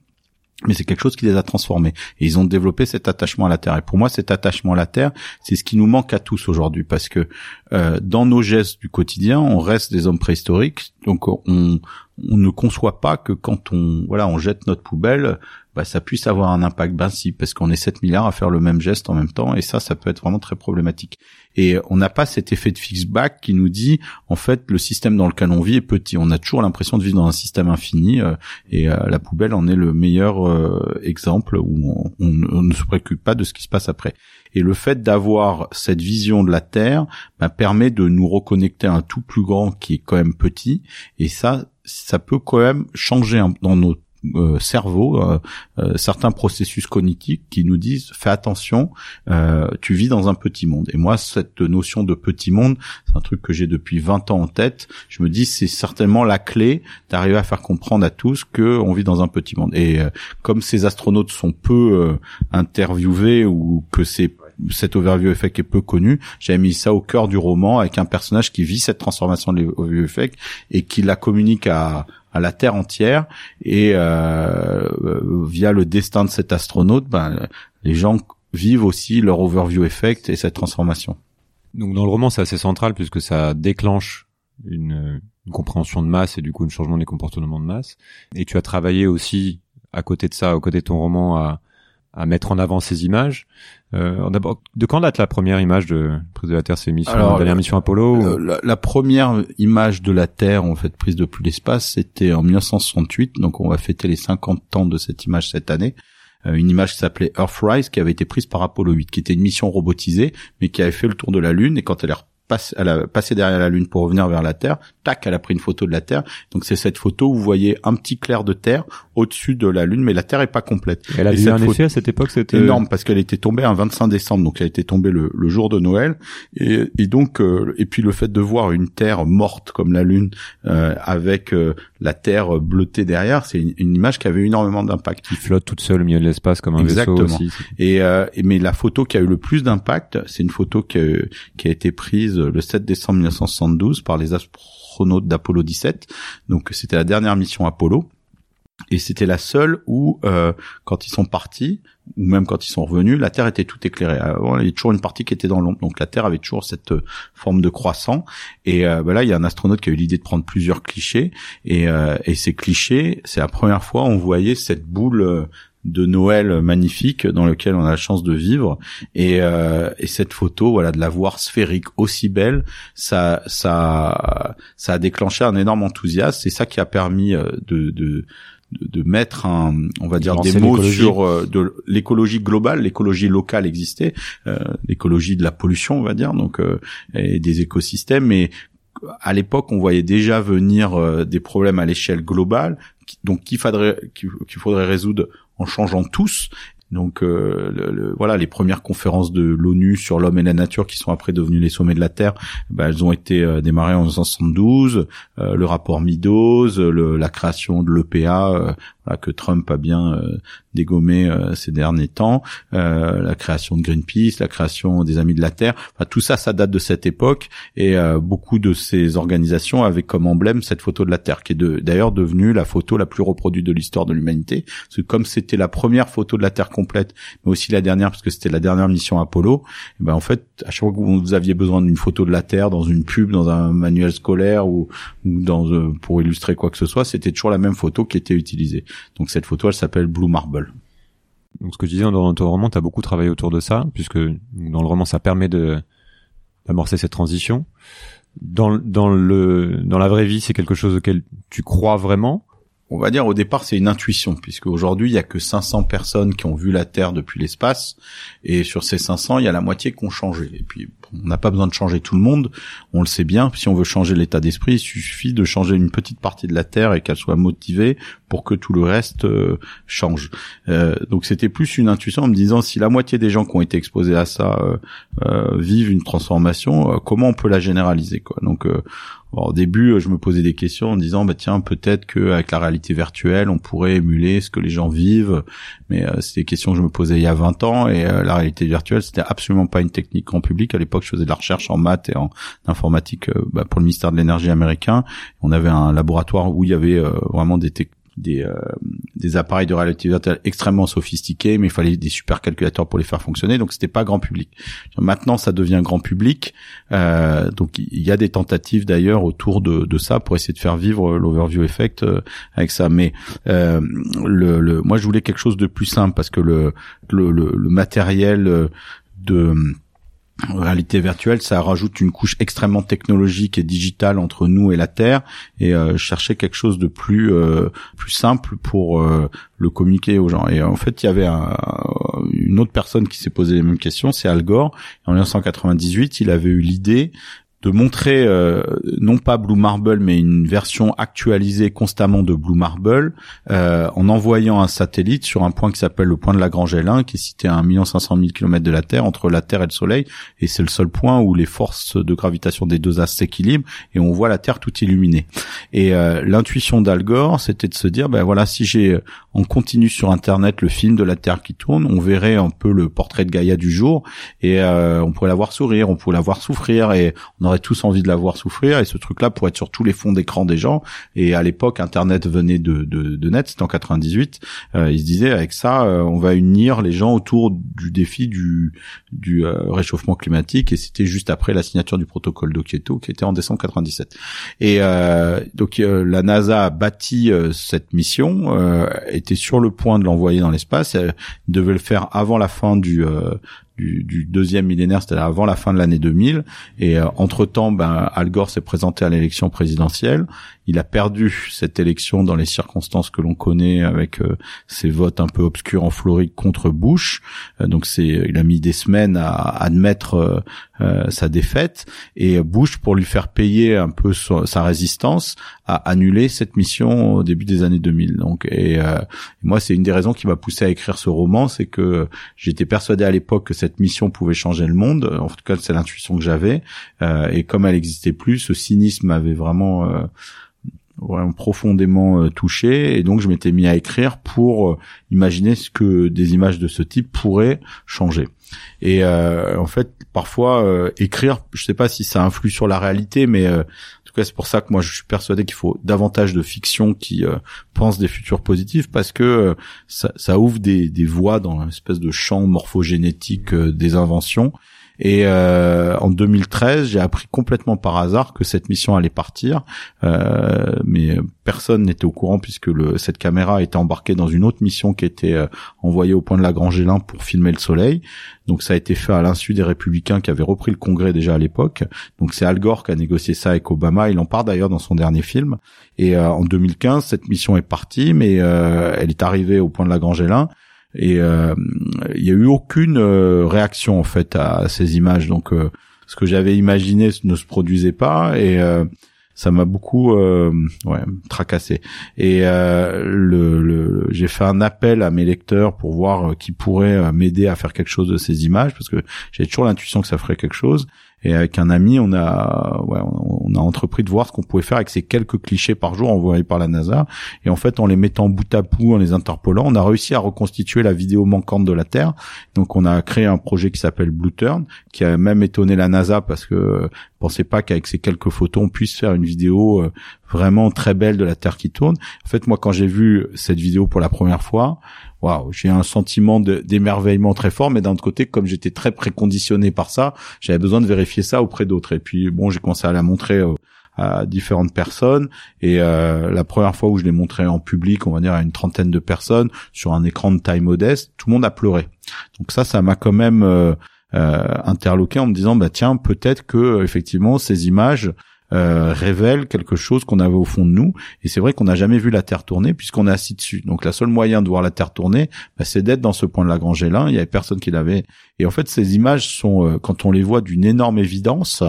mais c'est quelque chose qui les a transformés. Et ils ont développé cet attachement à la terre. Et pour moi cet attachement à la terre c'est ce qui nous manque à tous aujourd'hui parce que euh, dans nos gestes du quotidien on reste des hommes préhistoriques donc on, on ne conçoit pas que quand on voilà on jette notre poubelle bah, ça puisse avoir un impact. Ben si parce qu'on est 7 milliards à faire le même geste en même temps et ça ça peut être vraiment très problématique. Et on n'a pas cet effet de feedback qui nous dit en fait le système dans lequel on vit est petit. On a toujours l'impression de vivre dans un système infini euh, et euh, la poubelle en est le meilleur euh, exemple où on, ne se préoccupe pas de ce qui se passe après. Et le fait d'avoir cette vision de la Terre ben, permet de nous reconnecter à un tout plus grand qui est quand même petit et ça ça peut quand même changer dans nos euh, cerveau euh, euh, certains processus cognitifs qui nous disent fais attention tu vis dans un petit monde et moi cette notion de petit monde c'est un truc que j'ai depuis 20 ans en tête je me dis c'est certainement la clé d'arriver à faire comprendre à tous que on vit dans un petit monde et comme ces astronautes sont peu interviewés ou que c'est cet overview effect est peu connu. J'avais mis ça au cœur du roman avec un personnage qui vit cette transformation de l'overview effect et qui la communique à, à la Terre entière et euh, via le destin de cet astronaute, ben, les gens vivent aussi leur overview effect et cette transformation. Donc dans le roman, c'est assez central puisque ça déclenche une, une, compréhension de masse et du coup un changement des comportements de masse. Et tu as travaillé aussi à côté de ça, au côté de ton roman, à, à mettre en avant ces images. Euh, D'abord, de quand date la première image de prise de la Terre, c'est mission, la dernière mission Apollo la, la, première image de la Terre, en fait, prise depuis l'espace, c'était en 1968, donc on va fêter les 50 ans de cette image cette année. Euh, une image qui s'appelait Earthrise, qui avait été prise par Apollo 8, qui était une mission robotisée, mais qui avait fait le tour de la Lune, et quand elle est elle a passé derrière la Lune pour revenir vers la Terre. Tac, elle a pris une photo de la Terre. Donc c'est cette photo où vous voyez un petit clair de Terre au-dessus de la Lune, mais la Terre est pas complète. Elle a eu un effet à cette époque, c'était énorme parce qu'elle était tombée un 25 décembre, donc elle était tombée le, jour de Noël. Et, et donc euh, et puis le fait de voir une Terre morte comme la Lune euh, avec euh, la Terre bleutée derrière, c'est une, image qui avait énormément d'impact. Qui flotte toute seule au milieu de l'espace comme un Exactement. vaisseau aussi. Et, et mais la photo qui a eu le plus d'impact, c'est une photo qui, qui a été prise le 7 décembre 1972 par les d'Apollo 17. Donc c'était la dernière mission Apollo. Et c'était la seule où, euh, quand ils sont partis, ou même quand ils sont revenus, la Terre était tout éclairée. il y avait toujours une partie qui était dans l'ombre, donc la Terre avait toujours cette euh, forme de croissant. Et euh, ben là, il y a un astronaute qui a eu l'idée de prendre plusieurs clichés, et, et ces clichés, c'est la première fois on voyait cette boule de Noël magnifique dans lequel on a la chance de vivre. Et, euh, et cette photo voilà de la voir sphérique aussi belle ça ça ça a déclenché un énorme enthousiasme. C'est ça qui a permis euh, de, de de, mettre un, on va dire des mots sur euh, de l'écologie globale, l'écologie locale existait, l'écologie de la pollution, on va dire, donc et des écosystèmes. Mais à l'époque, on voyait déjà venir des problèmes à l'échelle globale, donc qu'il faudrait qu'il faudrait résoudre en changeant tous. Donc euh, le, voilà, les premières conférences de l'ONU sur l'homme et la nature qui sont après devenues les sommets de la Terre, bah, elles ont été euh, démarrées en 1972. Euh, le rapport Meadows, la création de l'EPA, que Trump a bien dégommé ces derniers temps, la création de Greenpeace, la création des Amis de la Terre, enfin, tout ça, ça date de cette époque et beaucoup de ces organisations avaient comme emblème cette photo de la Terre, qui est d'ailleurs devenue la photo la plus reproduite de l'histoire de l'humanité. Parce que comme c'était la première photo de la Terre complète, mais aussi la dernière parce que c'était la dernière mission Apollo. Et ben en fait, à chaque fois que vous aviez besoin d'une photo de la Terre dans une pub, dans un manuel scolaire ou, ou dans euh, pour illustrer quoi que ce soit, c'était toujours la même photo qui était utilisée. Donc cette photo, elle s'appelle Blue Marble. Donc ce que je disais dans ton roman, tu as beaucoup travaillé autour de ça, puisque dans le roman, ça permet de d'amorcer cette transition. Dans, dans le dans la vraie vie, c'est quelque chose auquel tu crois vraiment? On va dire au départ c'est une intuition puisque aujourd'hui il y a que 500 personnes qui ont vu la Terre depuis l'espace et sur ces 500 il y a la moitié qui ont changé et puis on n'a pas besoin de changer tout le monde, on le sait bien. Si on veut changer l'état d'esprit, il suffit de changer une petite partie de la Terre et qu'elle soit motivée pour que tout le reste euh, change. Euh, donc c'était plus une intuition en me disant si la moitié des gens qui ont été exposés à ça euh, vivent une transformation, comment on peut la généraliser quoi. Donc au début, je me posais des questions en disant, bah tiens, peut-être qu'avec la réalité virtuelle, on pourrait émuler ce que les gens vivent. Mais euh, c'est des questions que je me posais il y a 20 ans et euh, la réalité virtuelle, c'était absolument pas une technique grand public. À l'époque, je faisais de la recherche en maths et en informatique euh, bah, pour le ministère de l'énergie américain. On avait un laboratoire où il y avait vraiment des des, euh, des appareils de réalité extrêmement sophistiqués, mais il fallait des supercalculateurs pour les faire fonctionner, donc c'était pas grand public. Maintenant, ça devient grand public, euh, donc il y a des tentatives d'ailleurs autour de, de, ça pour essayer de faire vivre l'overview effect euh, avec ça. Mais euh, le, le, moi, je voulais quelque chose de plus simple parce que le, le, le matériel de réalité virtuelle, ça rajoute une couche extrêmement technologique et digitale entre nous et la Terre. Et euh, chercher quelque chose de plus euh, plus simple pour euh, le communiquer aux gens. Et en fait, il y avait une autre personne qui s'est posé les mêmes questions, c'est Al Gore. En 1998, il avait eu l'idée de montrer euh, non pas Blue Marble mais une version actualisée constamment de Blue Marble euh, en envoyant un satellite sur un point qui s'appelle le point de Lagrange L1 qui est situé à 1 500 000 km de la Terre entre la Terre et le Soleil et c'est le seul point où les forces de gravitation des deux astres s'équilibrent et on voit la Terre tout illuminée. Et euh, l'intuition d'Al Gore c'était de se dire ben voilà si j'ai on continue sur internet le film de la Terre qui tourne, on verrait un peu le portrait de Gaïa du jour et on pourrait la voir sourire, on pourrait la voir souffrir et on aurait tous envie de la voir souffrir et ce truc-là pourrait être sur tous les fonds d'écran des gens. Et à l'époque, Internet venait de, de, de net, c'était en 98. Euh, se disaient avec ça, euh, on va unir les gens autour du défi du, du euh, réchauffement climatique et c'était juste après la signature du protocole de Kyoto qui était en décembre 97. Et euh, donc la NASA a bâti cette mission, était sur le point de l'envoyer dans l'espace. Elle devait le faire avant la fin du du, du, deuxième millénaire, c'est-à-dire avant la fin de l'année 2000. Et euh, entre-temps, ben, Al Gore s'est présenté à l'élection présidentielle. Il a perdu cette élection dans les circonstances que l'on connaît avec euh, ses votes un peu obscurs en Floride contre Bush. Euh, donc c'est, il a mis des semaines à, admettre euh, sa défaite et Bush, pour lui faire payer un peu sa résistance, a annulé cette mission au début des années 2000. Donc et, moi, c'est une des raisons qui m'a poussé à écrire ce roman, c'est que j'étais persuadé à l'époque que cette mission pouvait changer le monde. En tout cas, c'est l'intuition que j'avais. et comme elle n'existait plus, ce cynisme avait vraiment vraiment profondément euh, touché et donc je m'étais mis à écrire pour euh, imaginer ce que des images de ce type pourraient changer. Et euh, en fait, parfois écrire, je sais pas si ça influe sur la réalité, mais en tout cas c'est pour ça que moi je suis persuadé qu'il faut davantage de fiction qui pense des futurs positifs parce que ça, ça, ouvre des, des voies dans une espèce de champ morphogénétique des inventions et euh, en 2013, j'ai appris complètement par hasard que cette mission allait partir, euh, mais personne n'était au courant puisque cette caméra était embarquée dans une autre mission qui était euh, envoyée au point de Lagrange Gélin pour filmer le Soleil. Donc ça a été fait à l'insu des républicains qui avaient repris le Congrès déjà à l'époque. Donc c'est Al Gore qui a négocié ça avec Obama. Il en parle d'ailleurs dans son dernier film. Et euh, en 2015, cette mission est partie, mais elle est arrivée au point de Lagrange Gélin et euh, il y a eu aucune euh, réaction en fait à, ces images. Donc euh, ce que j'avais imaginé ne se produisait pas. Et ça m'a beaucoup ouais tracassé. Et le, le j'ai fait un appel à mes lecteurs pour voir qui pourrait m'aider à faire quelque chose de ces images parce que j'ai toujours l'intuition que ça ferait quelque chose et avec un ami, on a, ouais, on a entrepris de voir ce qu'on pouvait faire avec ces quelques clichés par jour envoyés par la NASA. Et en fait, en les mettant bout à bout, en les interpolant, on a réussi à reconstituer la vidéo manquante de la Terre. Donc, on a créé un projet qui s'appelle Blue Turn, qui a même étonné la NASA parce que euh, pensait pas qu'avec ces quelques photos, on puisse faire une vidéo euh, vraiment très belle de la Terre qui tourne. En fait, moi, quand j'ai vu cette vidéo pour la première fois, waouh, j'ai un sentiment d'émerveillement très fort, mais d'un autre côté, comme j'étais très préconditionné par ça, j'avais besoin de vérifier ça auprès d'autres. Et puis bon, j'ai commencé à la montrer euh, à différentes personnes. Et euh, la première fois où je l'ai montré en public, on va dire à une trentaine de personnes sur un écran de taille modeste, tout le monde a pleuré. Donc ça, ça m'a quand même euh, interloqué en me disant bah tiens, peut-être que effectivement ces images euh, révèle quelque chose qu'on avait au fond de nous. Et c'est vrai qu'on n'a jamais vu la Terre tourner puisqu'on est assis dessus. Donc la seule moyen de voir la Terre tourner, bah, c'est d'être dans ce point de la Lagrange-Gélin. Il y avait personne qui l'avait. Et en fait, ces images sont, euh, quand on les voit, d'une énorme évidence.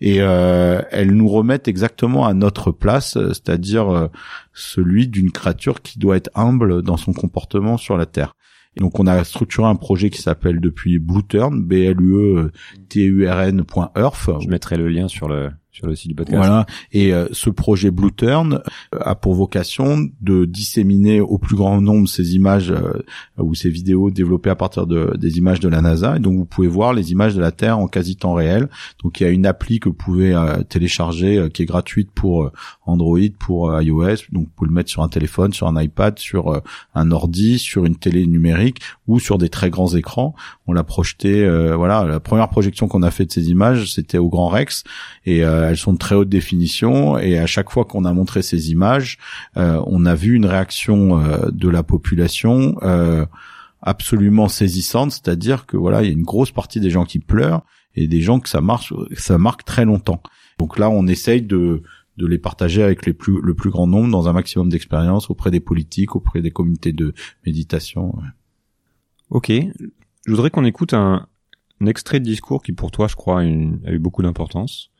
Et euh, elles nous remettent exactement à notre place, c'est-à-dire celui d'une créature qui doit être humble dans son comportement sur la Terre. Et donc on a structuré un projet qui s'appelle depuis Blueturn, B L U E T U R N.earth. Je mettrai le lien sur le Voilà. Et euh, ce projet Blue Turn euh, a pour vocation de disséminer au plus grand nombre ces images euh, ou ces vidéos développées à partir de, des images de la NASA. Et donc vous pouvez voir les images de la Terre en quasi temps réel. Donc il y a une appli que vous pouvez télécharger qui est gratuite pour Android, pour iOS. Donc vous pouvez le mettre sur un téléphone, sur un iPad, sur un ordi, sur une télé numérique ou sur des très grands écrans. On l'a projeté. voilà, la première projection qu'on a fait de ces images, c'était au Grand Rex et euh, elles sont de très haute définition et à chaque fois qu'on a montré ces images, euh, on a vu une réaction euh, de la population absolument saisissante, c'est-à-dire que voilà, il y a une grosse partie des gens qui pleurent et des gens que ça marche, ça marque très longtemps. Donc là, on essaye de de les partager avec les plus, le plus grand nombre dans un maximum d'expérience auprès des politiques, auprès des communautés de méditation. Ok, je voudrais qu'on écoute un, un, extrait de discours qui pour toi, je crois, a eu beaucoup d'importance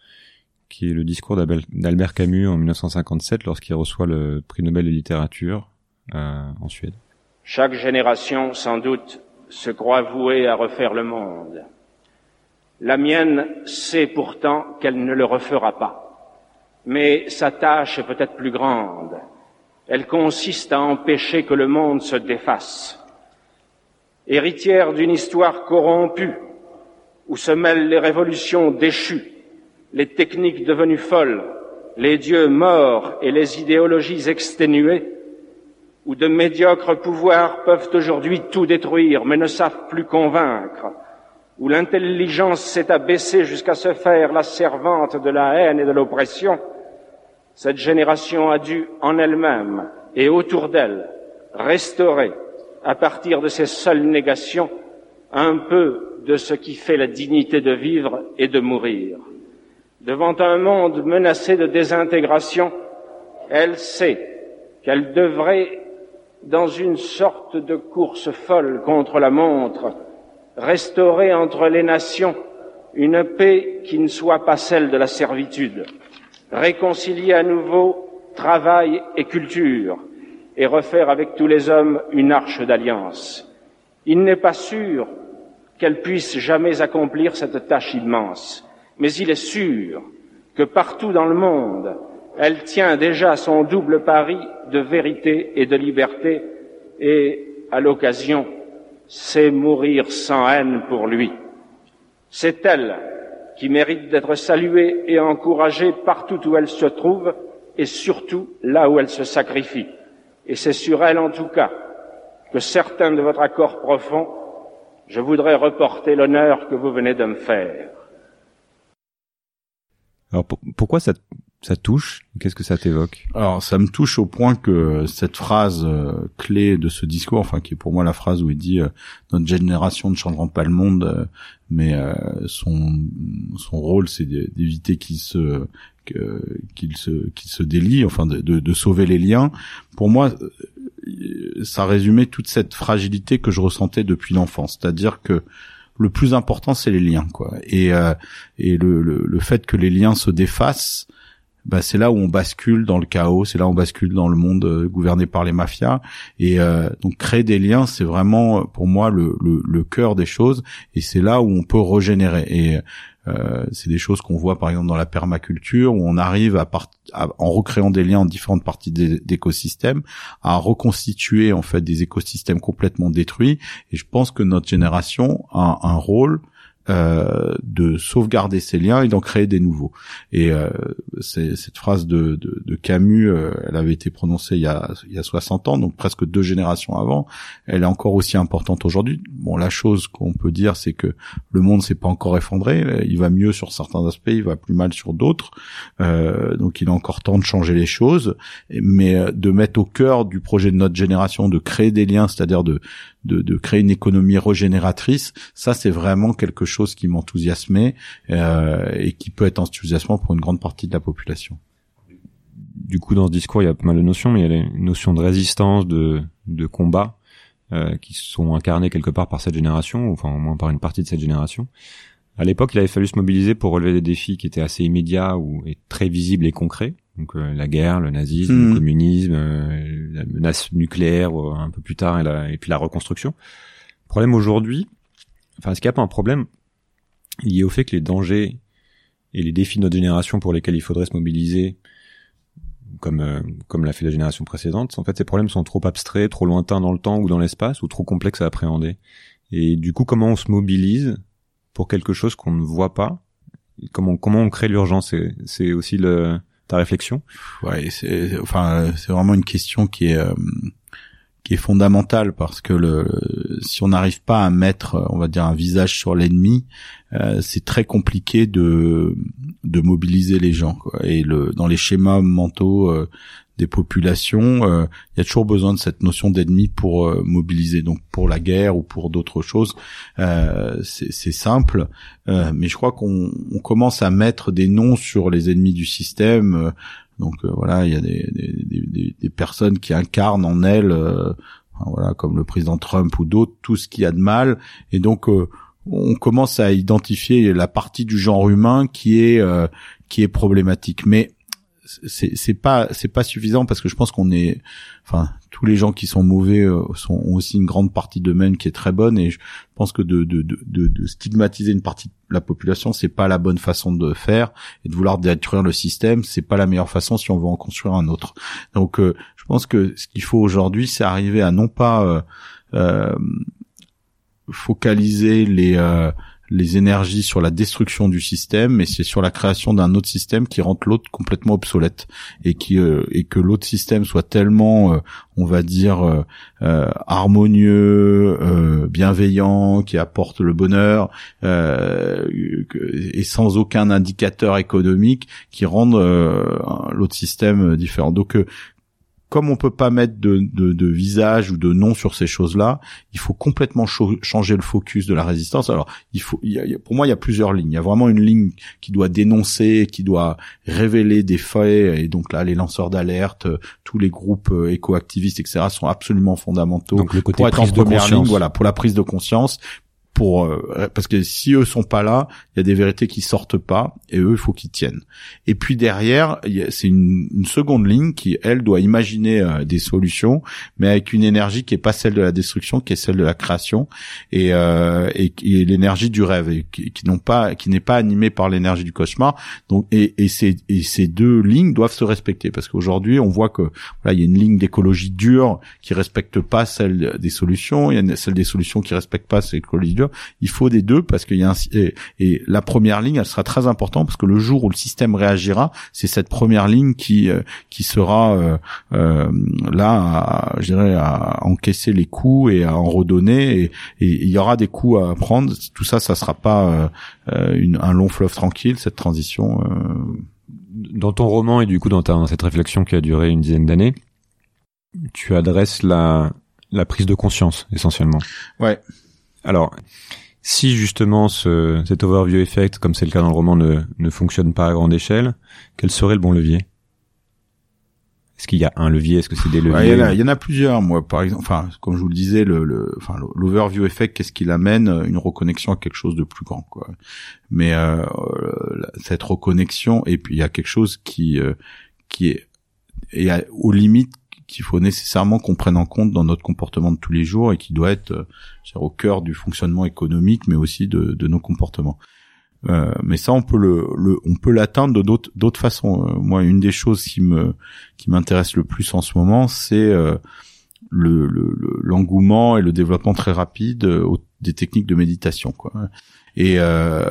qui est le discours d'Albert Camus en 1957 lorsqu'il reçoit le prix Nobel de littérature euh, en Suède. Chaque génération, sans doute, se croit vouée à refaire le monde. La mienne sait pourtant qu'elle ne le refera pas. Mais sa tâche est peut-être plus grande. Elle consiste à empêcher que le monde se défasse. Héritière d'une histoire corrompue, où se mêlent les révolutions déchues, les techniques devenues folles, les dieux morts et les idéologies exténuées, où de médiocres pouvoirs peuvent aujourd'hui tout détruire mais ne savent plus convaincre, où l'intelligence s'est abaissée jusqu'à se faire la servante de la haine et de l'oppression, cette génération a dû en elle-même et autour d'elle restaurer, à partir de ses seules négations, un peu de ce qui fait la dignité de vivre et de mourir. Devant un monde menacé de désintégration, elle sait qu'elle devrait, dans une sorte de course folle contre la montre, restaurer entre les nations une paix qui ne soit pas celle de la servitude, réconcilier à nouveau travail et culture, et refaire avec tous les hommes une arche d'alliance. Il n'est pas sûr qu'elle puisse jamais accomplir cette tâche immense mais il est sûr que partout dans le monde, elle tient déjà son double pari de vérité et de liberté, et, à l'occasion, sait mourir sans haine pour lui. C'est elle qui mérite d'être saluée et encouragée partout où elle se trouve, et surtout là où elle se sacrifie. Et c'est sur elle, en tout cas, que certains de votre accord profond, je voudrais reporter l'honneur que vous venez de me faire. Alors pourquoi ça touche? Qu'est-ce que ça t'évoque? Alors ça me touche au point que cette phrase euh, clé de ce discours, enfin qui est pour moi la phrase où il dit euh, notre génération ne changera pas le monde, euh, mais son son rôle c'est d'éviter qu'il se qu'il se qu'il se délie, enfin de, de, sauver les liens. Pour moi, ça résumait toute cette fragilité que je ressentais depuis l'enfance, c'est-à-dire que le plus important c'est les liens quoi. Et euh, et le, le, le fait que les liens se défassent bah, c'est là où on bascule dans le chaos, c'est là où on bascule dans le monde euh, gouverné par les mafias. Et euh, donc créer des liens, c'est vraiment pour moi le, le, le cœur des choses, et c'est là où on peut régénérer. Et euh, c'est des choses qu'on voit par exemple dans la permaculture où on arrive à, en recréant des liens en différentes parties d'écosystèmes à reconstituer en fait des écosystèmes complètement détruits et je pense que notre génération a un rôle euh, de sauvegarder ces liens et d'en créer des nouveaux. Et euh, cette phrase de, de, de Camus, euh, elle avait été prononcée il y, a, il y a 60 ans, donc presque deux générations avant. Elle est encore aussi importante aujourd'hui. Bon, la chose qu'on peut dire, c'est que le monde s'est pas encore effondré. Il va mieux sur certains aspects, il va plus mal sur d'autres. Euh, donc, il est encore temps de changer les choses, mais de mettre au cœur du projet de notre génération de créer des liens, c'est-à-dire de de, de créer une économie régénératrice, ça c'est vraiment quelque chose qui m'enthousiasmait euh, et qui peut être enthousiasmant pour une grande partie de la population. Du coup, dans ce discours, il y a pas mal de notions, mais il y a les notions de résistance, de, de combat, euh, qui sont incarnées quelque part par cette génération, ou enfin au moins par une partie de cette génération. À l'époque, il avait fallu se mobiliser pour relever des défis qui étaient assez immédiats ou et très visibles et concrets. Donc euh, la guerre, le nazisme, le Mhm. communisme, euh, la menace nucléaire euh, un peu plus tard et, la- et puis la reconstruction. Le problème aujourd'hui, enfin, est-ce qu'il n'y a pas un problème lié au fait que les dangers et les défis de notre génération pour lesquels il faudrait se mobiliser, comme euh, comme l'a fait la génération précédente, en fait, ces problèmes sont trop abstraits, trop lointains dans le temps ou dans l'espace, ou trop complexes à appréhender. Et du coup, comment on se mobilise pour quelque chose qu'on ne voit pas? Comment comment on crée l'urgence? C'est c'est aussi le ta réflexion? C'est enfin c'est vraiment une question qui est euh, qui est fondamentale parce que le si on n'arrive pas à mettre on va dire un visage sur l'ennemi, euh, c'est très compliqué de de mobiliser les gens quoi. et le dans les schémas mentaux euh, des populations, euh, il y a toujours besoin de cette notion d'ennemi pour euh, mobiliser. Donc pour la guerre ou pour d'autres choses, euh, c'est simple, euh, mais je crois qu'on on commence à mettre des noms sur les ennemis du système. euh, donc voilà, il y a des, des, des- des- personnes qui incarnent en elles, voilà, comme le président Trump ou d'autres, tout ce qu'il y a de mal. Et donc on commence à identifier la partie du genre humain qui est qui est problématique. Mais c'est c'est pas c'est pas suffisant parce que je pense qu'on est enfin tous les gens qui sont mauvais euh, sont ont aussi une grande partie d'eux-mêmes qui est très bonne et je pense que de de, de de stigmatiser une partie de la population c'est pas la bonne façon de faire et de vouloir détruire le système c'est pas la meilleure façon si on veut en construire un autre. Donc euh, je pense que ce qu'il faut aujourd'hui c'est arriver à non pas euh, euh, focaliser les euh, les énergies sur la destruction du système, mais c'est sur la création d'un autre système qui rend l'autre complètement obsolète et qui euh, et que l'autre système soit tellement, euh, on va dire, euh, harmonieux, bienveillant, qui apporte le bonheur et sans aucun indicateur économique qui rende l'autre système différent. Donc comme on peut pas mettre de, de, de visage ou de nom sur ces choses-là, il faut complètement changer le focus de la résistance. Alors, il faut, il y a- pour moi, il y a plusieurs lignes. Il y a vraiment une ligne qui doit dénoncer, qui doit révéler des faits, et donc là, les lanceurs d'alerte, tous les groupes euh, éco-activistes, etc., sont absolument fondamentaux Donc le côté pour être en première ligne. Voilà, pour la prise de conscience. Pour euh, parce que si eux sont pas là, il y a des vérités qui sortent pas et eux il faut qu'ils tiennent. Et puis derrière, c'est une, une seconde ligne qui elle doit imaginer euh, des solutions, mais avec une énergie qui est pas celle de la destruction, qui est celle de la création et euh, et, est l'énergie du rêve et qui, qui n'ont pas qui n'est pas animée par l'énergie du cauchemar. Donc et, et ces et ces deux lignes doivent se respecter parce qu'aujourd'hui on voit que voilà il y a une ligne d'écologie dure qui respecte pas celle des solutions, il y a une- celle des solutions qui respecte pas cette écologie dure. Il faut des deux parce qu'il y a un et, et la première ligne elle sera très importante parce que le jour où le système réagira, c'est cette première ligne qui euh, qui sera euh, euh, là, à, je dirais, à encaisser les coups et à en redonner. Et, et il y aura des coups à prendre. Tout ça, ça sera pas euh, euh, une, un long fleuve tranquille cette transition. euh. Dans ton roman et du coup dans, ta, dans cette réflexion qui a duré une dizaine d'années, tu adresses la, la prise de conscience essentiellement. Ouais. Alors, si justement ce, cet overview effect, comme c'est le cas dans le roman, ne, ne fonctionne pas à grande échelle, quel serait le bon levier? Est-ce qu'il y a un levier? Est-ce que c'est des leviers Ouais, il, y en a, il y en a plusieurs. Moi, par exemple, enfin, comme je vous le disais, le, le, enfin, l'overview effect, qu'est-ce qu'il amène? Une reconnexion à quelque chose de plus grand, quoi. Mais euh, euh, cette reconnexion, et puis il y a quelque chose qui, euh, qui est, et à- aux limites qu'il faut nécessairement qu'on prenne en compte dans notre comportement de tous les jours et qui doit être euh, au cœur du fonctionnement économique, mais aussi de, de nos comportements. Euh, mais ça, on peut le, le on peut l'atteindre de d'autres façons. Euh, moi, une des choses qui me qui m'intéresse le plus en ce moment, c'est euh, le le- le- l'engouement et le développement très rapide euh, des techniques de méditation, quoi. Et euh,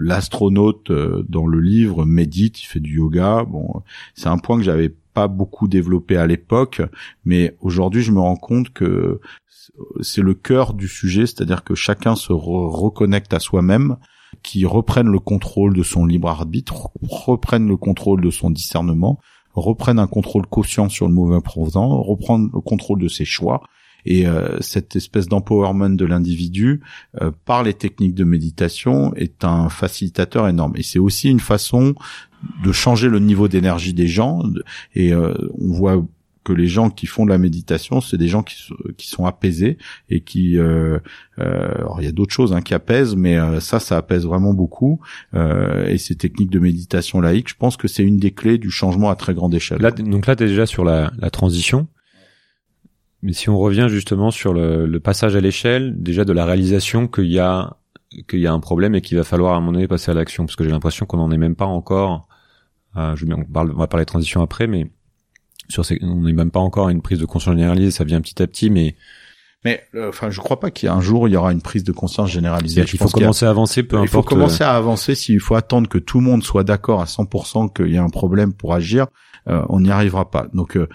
l'astronaute dans le livre médite, il fait du yoga. Bon, c'est un point que j'avais pas beaucoup développé à l'époque, mais aujourd'hui, je me rends compte que c'est le cœur du sujet, c'est-à-dire que chacun se re- reconnecte à soi-même, qui reprenne le contrôle de son libre arbitre, reprenne le contrôle de son discernement, reprenne un contrôle conscient sur le mauvais provenant, reprendre le contrôle de ses choix Et cette espèce d'empowerment de l'individu par les techniques de méditation est un facilitateur énorme. Et c'est aussi une façon de changer le niveau d'énergie des gens. Et on voit que les gens qui font de la méditation, c'est des gens qui, qui sont apaisés et qui, euh, euh, il y a d'autres choses hein, qui apaisent, mais euh, ça, ça apaise vraiment beaucoup. Euh, et ces techniques de méditation laïque, je pense que c'est une des clés du changement à très grande échelle. Donc là, es déjà sur la, la, transition. Mais si on revient justement sur le, le passage à l'échelle, déjà de la réalisation qu'il y a qu'il y a un problème et qu'il va falloir à un moment donné passer à l'action, parce que j'ai l'impression qu'on n'en est même pas encore. Euh, je, on, parle, on va parler de transition après, mais sur on n'est même pas encore à une prise de conscience généralisée, ça vient petit à petit, mais mais euh, enfin, je crois pas qu'il y a un jour il y aura une prise de conscience généralisée. Il faut commencer à avancer, peu il importe. Il faut commencer à avancer. S'il faut attendre que tout le monde soit d'accord à 100% qu'il y a un problème pour agir, euh, on n'y arrivera pas. Donc, euh,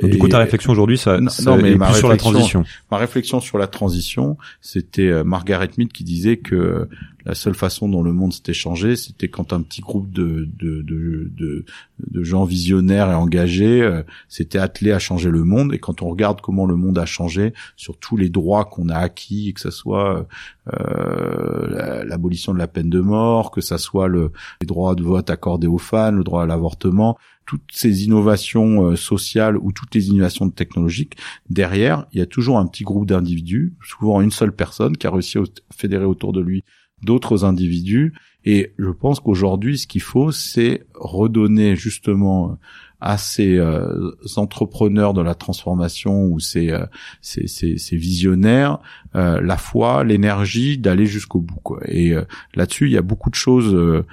Donc du coup, ta réflexion aujourd'hui, ça, non, mais ma sur la transition. Ma réflexion sur la transition, c'était Margaret Mead qui disait que la seule façon dont le monde s'était changé, c'était quand un petit groupe de de, de, de, de gens visionnaires et engagés euh, s'était attelé à changer le monde. Et quand on regarde comment le monde a changé sur tous les droits qu'on a acquis, que ce soit euh, l'abolition de la peine de mort, que ça soit le, les droits de vote accordés aux fans, le droit à l'avortement, toutes ces innovations euh, sociales ou toutes les innovations technologiques, derrière, il y a toujours un petit groupe d'individus, souvent une seule personne, qui a réussi à fédérer autour de lui d'autres individus. Et je pense qu'aujourd'hui, ce qu'il faut, c'est redonner justement à ces euh, entrepreneurs de la transformation ou ces, euh, ces, ces, ces, visionnaires euh, la foi, l'énergie d'aller jusqu'au bout. Quoi. Et là-dessus, il y a beaucoup de choses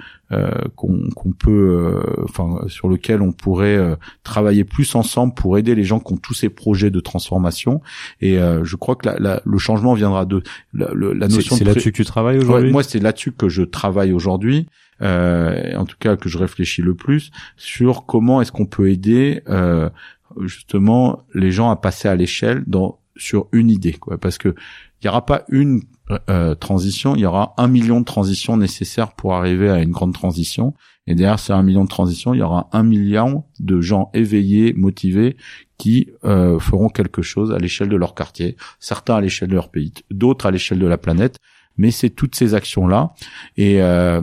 qu'on peut, enfin, sur lesquelles on pourrait travailler plus ensemble pour aider les gens qui ont tous ces projets de transformation. Et je crois que la, la, le changement viendra de la, la notion. C'est là-dessus que tu travailles aujourd'hui? moi, c'est là-dessus que je travaille aujourd'hui euh, en tout cas que je réfléchis le plus, sur comment est-ce qu'on peut aider euh, justement les gens à passer à l'échelle dans sur une idée, quoi. Parce que il y aura pas une euh, transition, il y aura un million de transitions nécessaires pour arriver à une grande transition. Et derrière ces un million de transitions, il y aura un million de gens éveillés, motivés, qui euh, feront quelque chose à l'échelle de leur quartier, certains à l'échelle de leur pays, d'autres à l'échelle de la planète. Mais c'est toutes ces actions-là. Et euh,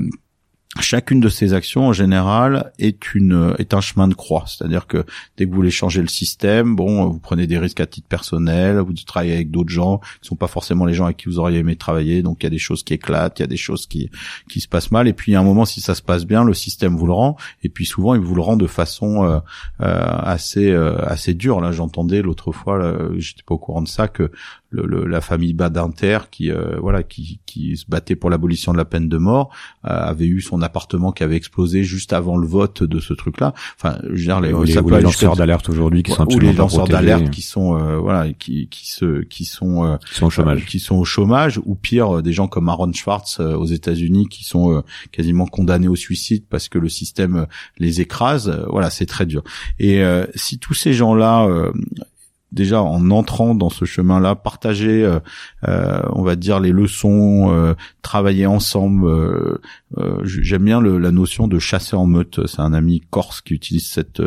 chacune de ces actions en général est une est un chemin de croix. C'est-à-dire que dès que vous voulez changer le système bon vous prenez des risques à titre personnel vous travaillez avec d'autres gens qui sont pas forcément les gens avec qui vous auriez aimé travailler. Donc il y a des choses qui éclatent il y a des choses qui qui se passent mal. Et puis à un moment si ça se passe bien le système vous le rend. Et puis souvent il vous le rend de façon euh, euh, assez euh, assez dure. Là j'entendais l'autre fois j'étais pas au courant de ça que le, la famille Badinter qui voilà qui qui se battait pour l'abolition de la peine de mort avait eu son appartement qui avait explosé juste avant le vote de ce truc-là. Enfin, je veux dire, les, les, lanceurs d'alerte aujourd'hui qui sont ou les lanceurs d'alerte qui sont euh, voilà qui qui se qui sont euh, qui sont au chômage, qui sont au chômage ou pire euh, des gens comme Aaron Schwartz aux États-Unis qui sont quasiment condamnés au suicide parce que le système les écrase. voilà, c'est très dur. Et si tous ces gens-là déjà en entrant dans ce chemin-là, partager, euh, euh, on va dire les leçons, euh, travailler ensemble. J'aime bien la notion de chasser en meute. C'est un ami corse qui utilise cette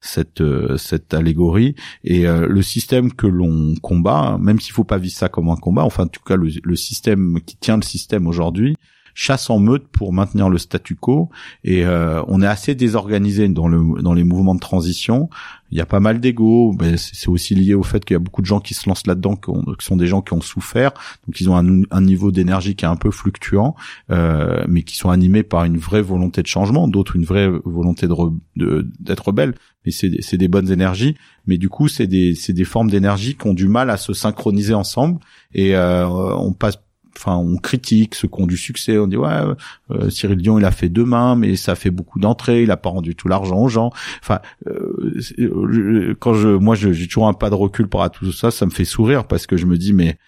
cette cette allégorie et le système que l'on combat, même s'il faut pas vivre ça comme un combat, enfin en tout cas le, système qui tient le système aujourd'hui, chasse en meute pour maintenir le statu quo et euh, on est assez désorganisé dans le dans les mouvements de transition. Il y a pas mal d'ego, c'est aussi lié au fait qu'il y a beaucoup de gens qui se lancent là-dedans, qui, sont des gens qui ont souffert, donc ils ont un, niveau d'énergie qui est un peu fluctuant, euh, mais qui sont animés par une vraie volonté de changement, d'autres une vraie volonté de d'être rebelles. Mais c'est des bonnes énergies, mais du coup c'est des des formes d'énergie qui ont du mal à se synchroniser ensemble. Et euh, on passe enfin on critique ceux qui ont du succès on dit ouais euh, Cyril Dion il a fait deux mains mais ça fait beaucoup d'entrées il a pas rendu tout l'argent aux gens. Enfin euh, quand je moi j'ai toujours un pas de recul par rapport à tout ça ça me fait sourire parce que je me dis mais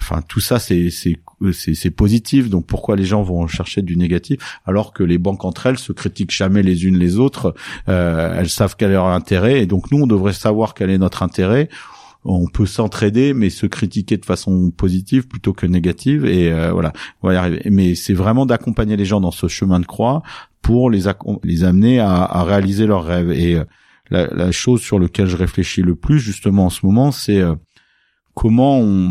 enfin tout ça c'est c'est c'est positif donc pourquoi les gens vont chercher du négatif alors que les banques entre elles se critiquent jamais les unes les autres euh, elles savent quel est leur intérêt et donc nous on devrait savoir quel est notre intérêt on peut s'entraider mais se critiquer de façon positive plutôt que négative et euh, voilà on va y arriver. Mais c'est vraiment d'accompagner les gens dans ce chemin de croix pour les les amener à, réaliser leurs rêves. Et euh, la, chose sur laquelle je réfléchis le plus justement en ce moment c'est euh, comment on,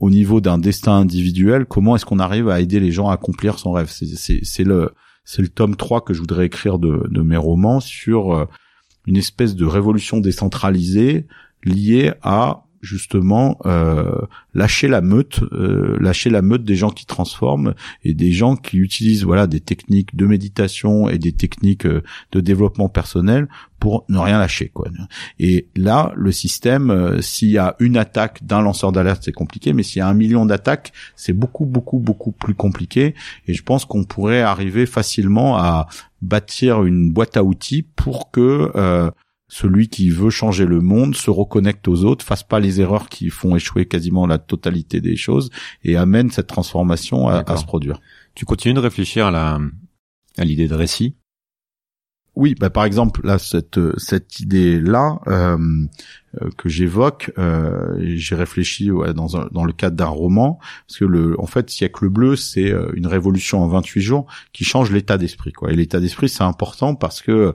au niveau d'un destin individuel, comment est-ce qu'on arrive à aider les gens à accomplir son rêve. C'est le c'est le tome 3 que je voudrais écrire de, mes romans sur une espèce de révolution décentralisée liée à justement euh, lâcher la meute, euh, lâcher la meute des gens qui transforment et des gens qui utilisent voilà des techniques de méditation et des techniques euh, de développement personnel pour ne rien lâcher quoi. Et là, le système, euh, s'il y a une attaque d'un lanceur d'alerte, c'est compliqué, mais s'il y a un million d'attaques, c'est beaucoup beaucoup beaucoup plus compliqué. Et je pense qu'on pourrait arriver facilement à bâtir une boîte à outils pour que euh, celui qui veut changer le monde se reconnecte aux autres, fasse pas les erreurs qui font échouer quasiment la totalité des choses et amène cette transformation à, se produire. Tu continues de réfléchir à la à l'idée de récit? Oui, bah par exemple là cette cette idée là euh, euh, que j'évoque, euh, j'ai réfléchi ouais, dans un, dans le cadre d'un roman parce que le en fait siècle bleu c'est euh, une révolution en 28 jours qui change l'état d'esprit quoi. Et l'état d'esprit c'est important parce que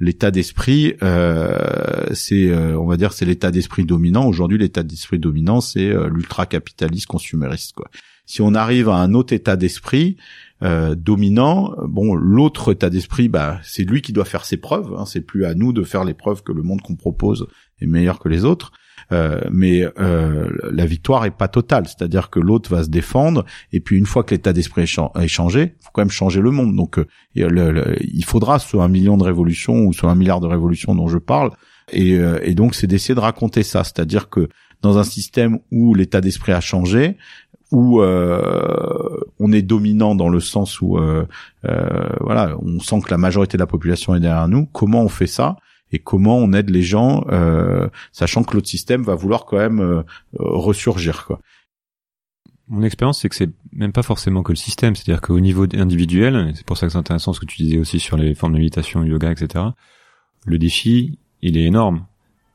l'état d'esprit, euh, c'est, euh, on va dire, c'est l'état d'esprit dominant. Aujourd'hui, l'état d'esprit dominant, c'est euh, l'ultra-capitaliste consumériste. Quoi. Si on arrive à un autre état d'esprit dominant, bon, l'autre état d'esprit, bah, c'est lui qui doit faire ses preuves. Hein, c'est plus à nous de faire les preuves que le monde qu'on propose est meilleur que les autres. Euh, mais euh, la victoire est pas totale, c'est-à-dire que l'autre va se défendre, et puis une fois que l'état d'esprit est changé, faut quand même changer le monde. Donc euh, il faudra soit un million de révolutions ou soit un milliard de révolutions dont je parle, et, et donc c'est d'essayer de raconter ça, c'est-à-dire que dans un système où l'état d'esprit a changé, où euh, on est dominant dans le sens où euh, euh, voilà, on sent que la majorité de la population est derrière nous. Comment on fait ça? Et comment on aide les gens, euh, sachant que l'autre système va vouloir quand même euh, ressurgir. Quoi. Mon expérience, c'est que c'est même pas forcément que le système, c'est-à-dire qu'au niveau individuel, c'est pour ça que c'est intéressant ce que tu disais aussi sur les formes de méditation, yoga, etc. Le défi, il est énorme.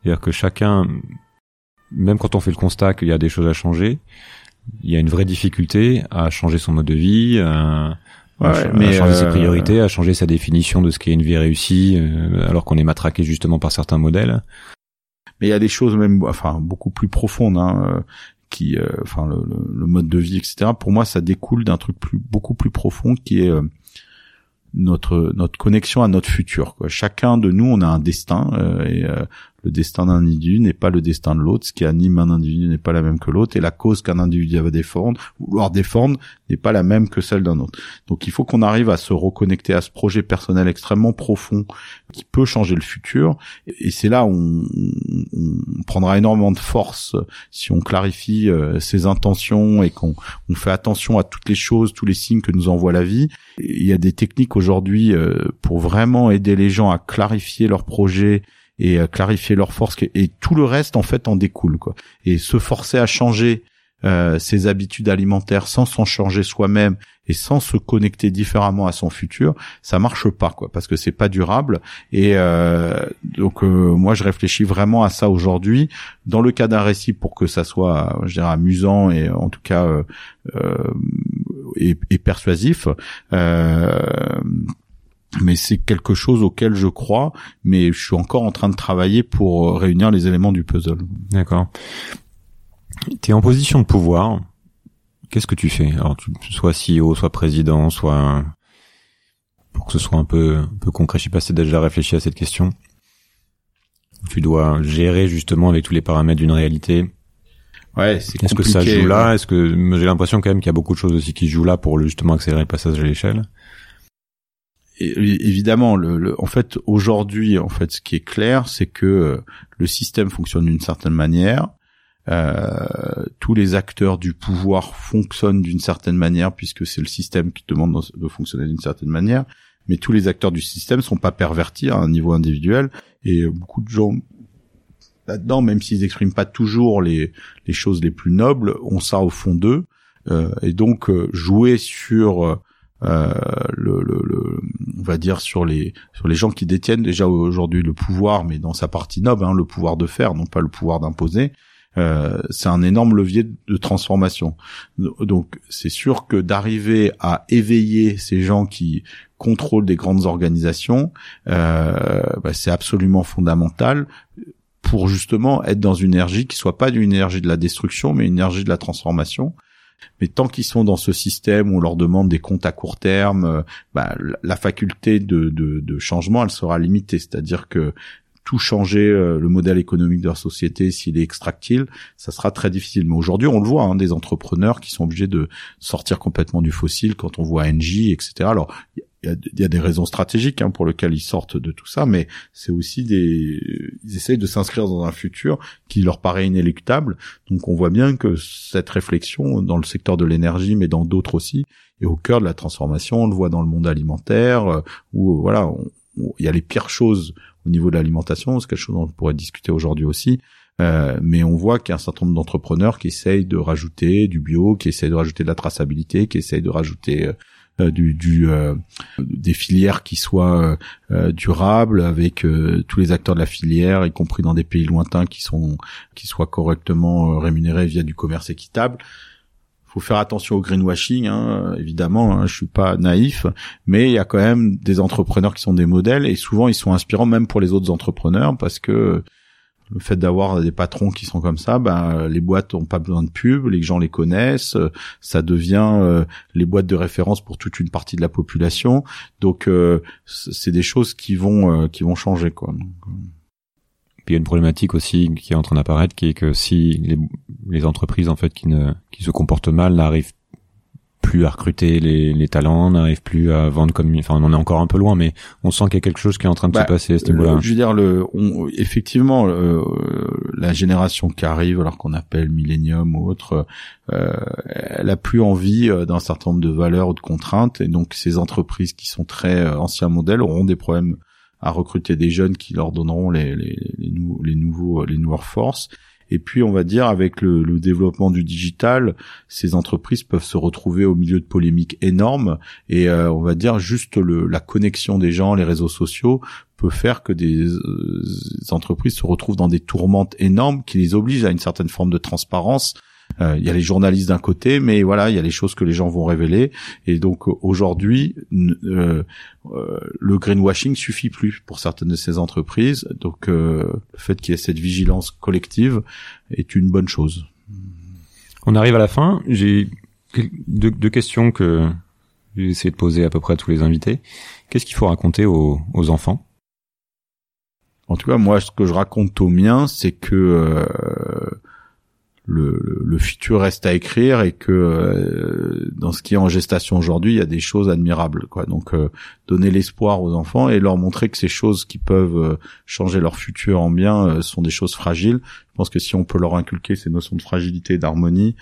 C'est-à-dire que chacun, même quand on fait le constat qu'il y a des choses à changer, il y a une vraie difficulté à changer son mode de vie, à, Ouais, mais à changer ses euh, priorités, à changer sa définition de ce qu'est une vie réussie, euh, alors qu'on est matraqué justement par certains modèles. Mais il y a des choses même, enfin, beaucoup plus profondes, hein, euh, qui, enfin, le, le, mode de vie, etc. Pour moi, ça découle d'un truc plus, beaucoup plus profond, qui est notre notre connexion à notre futur. Quoi. Chacun de nous, on a un destin, et le destin d'un individu n'est pas le destin de l'autre. Ce qui anime un individu n'est pas la même que l'autre, et la cause qu'un individu va défendre, vouloir défendre, n'est pas la même que celle d'un autre. Donc il faut qu'on arrive à se reconnecter à ce projet personnel extrêmement profond qui peut changer le futur. Et c'est là où on, prendra énormément de force si on clarifie euh, ses intentions et qu'on on fait attention à toutes les choses, tous les signes que nous envoie la vie. il y a des techniques aujourd'hui euh, pour vraiment aider les gens à clarifier leurs projets et euh, clarifier leurs forces et tout le reste en fait en découle quoi. Et se forcer à changer euh, ses habitudes alimentaires sans s'en changer soi-même et sans se connecter différemment à son futur, ça marche pas quoi parce que c'est pas durable et euh, donc euh, moi je réfléchis vraiment à ça aujourd'hui dans le cas d'un récit pour que ça soit je dirais amusant et en tout cas et, et, persuasif mais c'est quelque chose auquel je crois, mais je suis encore en train de travailler pour euh, réunir les éléments du puzzle. D'accord. Tu es en position de pouvoir. Qu'est-ce que tu fais? Alors, tu, soit CEO, soit président, soit pour que ce soit un peu un peu concret. Je sais pas si tu déjà réfléchi à cette question. Tu dois gérer justement avec tous les paramètres d'une réalité. Ouais, c'est Est-ce que ça joue là? Est-ce que j'ai l'impression quand même qu'il y a beaucoup de choses aussi qui jouent là pour justement accélérer le passage à l'échelle évidemment, le, en fait, aujourd'hui, en fait, ce qui est clair, c'est que euh, le système fonctionne d'une certaine manière. Euh, tous les acteurs du pouvoir fonctionnent d'une certaine manière puisque c'est le système qui demande de fonctionner d'une certaine manière. Mais tous les acteurs du système sont pas pervertis à un niveau individuel et beaucoup de gens là-dedans, même s'ils expriment pas toujours les, les choses les plus nobles, ont ça au fond d'eux. Euh, et donc euh, jouer sur euh, on va dire sur les sur les gens qui détiennent déjà aujourd'hui le pouvoir, mais dans sa partie noble, hein, le pouvoir de faire, non pas le pouvoir d'imposer. Euh, c'est un énorme levier de transformation. Donc c'est sûr que d'arriver à éveiller ces gens qui contrôlent des grandes organisations, euh, bah, c'est absolument fondamental pour justement être dans une énergie qui soit pas une énergie de la destruction, mais une énergie de la transformation. Mais tant qu'ils sont dans ce système où on leur demande des comptes à court terme, euh, bah, la faculté de, de, de, changement, elle sera limitée. C'est-à-dire que tout changer euh, le modèle économique de leur société s'il est extractile, ça sera très difficile. Mais aujourd'hui, on le voit, hein, des entrepreneurs qui sont obligés de sortir complètement du fossile quand on voit Engie, etc. Alors, il y a, des raisons stratégiques hein, pour lesquelles ils sortent de tout ça, mais c'est aussi des, ils essayent de s'inscrire dans un futur qui leur paraît inéluctable. Donc, on voit bien que cette réflexion dans le secteur de l'énergie, mais dans d'autres aussi, est au cœur de la transformation. On le voit dans le monde alimentaire, euh, où voilà, il y a les pires choses au niveau de l'alimentation, c'est quelque chose dont on pourrait discuter aujourd'hui aussi. Euh, mais on voit qu'il y a un certain nombre d'entrepreneurs qui essayent de rajouter du bio, qui essayent de rajouter de la traçabilité, qui essayent de rajouter euh, euh du, du euh, des filières qui soient euh, durables avec tous les acteurs de la filière, y compris dans des pays lointains qui sont qui soient correctement rémunérés via du commerce équitable faut faire attention au greenwashing, hein, évidemment. Hein, je suis pas naïf, mais il y a quand même des entrepreneurs qui sont des modèles et souvent ils sont inspirants même pour les autres entrepreneurs parce que le fait d'avoir des patrons qui sont comme ça, ben les boîtes ont pas besoin de pub, les gens les connaissent, ça devient euh, les boîtes de référence pour toute une partie de la population. Donc euh, c'est des choses qui vont euh, qui vont changer quoi. Puis il y a une problématique aussi qui est en train d'apparaître, qui est que si les, les, entreprises en fait qui ne qui se comportent mal n'arrivent plus à recruter les, les talents, n'arrivent plus à vendre comme, enfin on en est encore un peu loin, mais on sent qu'il y a quelque chose qui est en train de se bah, passer à ce niveau-là. Je veux dire, le, effectivement, euh, la génération qui arrive, alors qu'on appelle millénium ou autre, euh, elle a plus envie euh, d'un certain nombre de valeurs ou de contraintes, et donc ces entreprises qui sont très euh, anciens modèles auront des problèmes à recruter des jeunes qui leur donneront les, les, les, les nouveaux les nouvelles forces. Et puis, on va dire, avec le, développement du digital, ces entreprises peuvent se retrouver au milieu de polémiques énormes. Et euh, on va dire, juste la connexion des gens, les réseaux sociaux, peut faire que des, des euh, entreprises se retrouvent dans des tourmentes énormes qui les obligent à une certaine forme de transparence euh, il y a les journalistes d'un côté, mais voilà, il y a les choses que les gens vont révéler. Et donc aujourd'hui, euh, euh, le greenwashing suffit plus pour certaines de ces entreprises. Donc le fait qu'il y ait cette vigilance collective est une bonne chose. On arrive à la fin. J'ai deux, deux questions que j'ai essayé de poser à peu près à tous les invités. Qu'est-ce qu'il faut raconter aux, aux, enfants? En tout cas, moi, ce que je raconte aux miens, c'est que euh, le, le, futur reste à écrire et que euh, dans ce qui est en gestation aujourd'hui, il y a des choses admirables. Quoi. Donc euh, donner l'espoir aux enfants et leur montrer que ces choses qui peuvent euh, changer leur futur en bien sont des choses fragiles. Je pense que si on peut leur inculquer ces notions de fragilité et d'harmonie,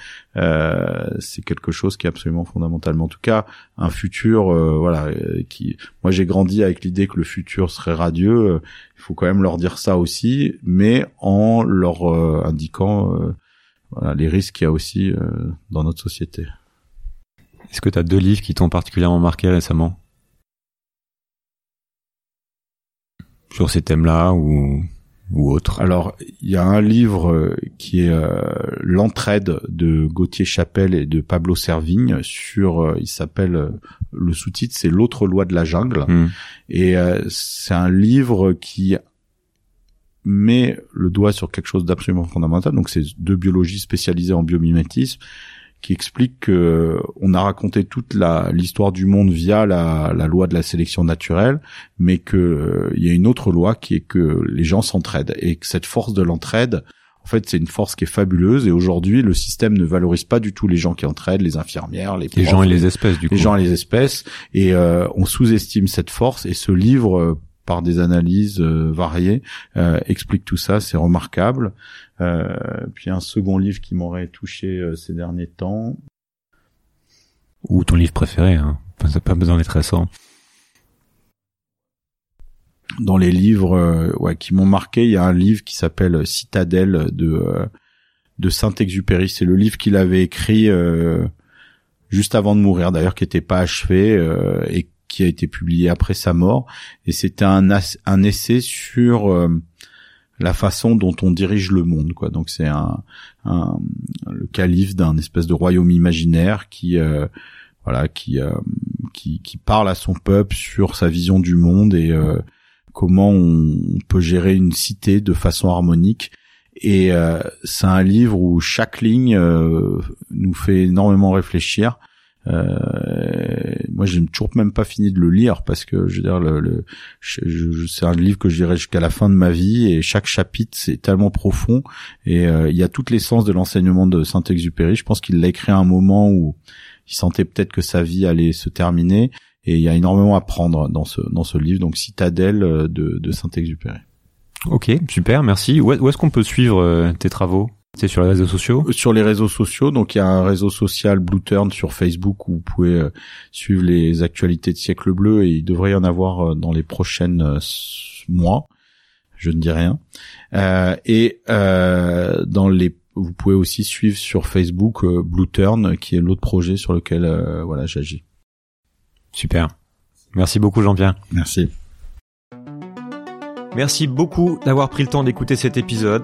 c'est quelque chose qui est absolument fondamental. Mais en tout cas, un futur, voilà, qui. Moi, j'ai grandi avec l'idée que le futur serait radieux. il faut quand même leur dire ça aussi, mais en leur indiquant voilà, les risques qu'il y a aussi euh, dans notre société. Est-ce que tu as deux livres qui t'ont particulièrement marqué récemment? Sur ces thèmes-là ou, ou autres? Alors, il y a un livre euh, qui est euh, L'entraide de Gauthier Chapelle et de Pablo Servigne sur, il s'appelle, le sous-titre c'est L'autre loi de la jungle. Hmm. Et c'est un livre qui met le doigt sur quelque chose d'absolument fondamental. Donc, c'est deux biologies spécialisées en biomimétisme qui expliquent que on a raconté toute la l'histoire du monde via la, la, loi de la sélection naturelle, mais que euh, il y a une autre loi qui est que les gens s'entraident et que cette force de l'entraide, en fait, c'est une force qui est fabuleuse et aujourd'hui, le système ne valorise pas du tout les gens qui entraident, les infirmières, les, les gens et les espèces, du coup. Les gens et les espèces, et euh, on sous-estime cette force. Et ce livre euh, par des analyses euh, variées, euh, explique tout ça, c'est remarquable. Euh, puis un second livre qui m'aurait touché ces derniers temps. Ou ton livre préféré, hein. Enfin, pas besoin d'être récent. Dans les livres ouais, qui m'ont marqué, il y a un livre qui s'appelle Citadelle de de Saint-Exupéry. C'est le livre qu'il avait écrit juste avant de mourir, d'ailleurs, qui était pas achevé et qui a été publié après sa mort, et c'était un, un essai sur euh, la façon dont on dirige le monde, quoi. Donc c'est un, un, le calife d'un espèce de royaume imaginaire qui euh, voilà qui, euh, qui qui parle à son peuple sur sa vision du monde et comment on peut gérer une cité de façon harmonique. Et c'est un livre où chaque ligne nous fait énormément réfléchir. Euh, moi, j'ai toujours même pas fini de le lire parce que je veux dire, le, le c'est un livre que je dirais jusqu'à la fin de ma vie et chaque chapitre c'est tellement profond et euh, il y a toute l'essence de l'enseignement de Saint-Exupéry. Je pense qu'il l'a écrit à un moment où il sentait peut-être que sa vie allait se terminer et il y a énormément à prendre dans ce dans ce livre. Donc, Citadelle euh, de, de Saint-Exupéry. Ok, super, merci. Où est-ce qu'on peut suivre euh, tes travaux? C'est sur les réseaux sociaux? Sur les réseaux sociaux, donc il y a un réseau social Blue Turn sur Facebook où vous pouvez euh, suivre les actualités de Siècle Bleu et il devrait y en avoir euh, dans les prochaines euh, mois. Je ne dis rien. et dans les, vous pouvez aussi suivre sur Facebook Blue Turn, qui est l'autre projet sur lequel voilà j'agis. Super. Merci beaucoup Jean-Pierre. Merci. Merci beaucoup d'avoir pris le temps d'écouter cet épisode.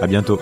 À bientôt.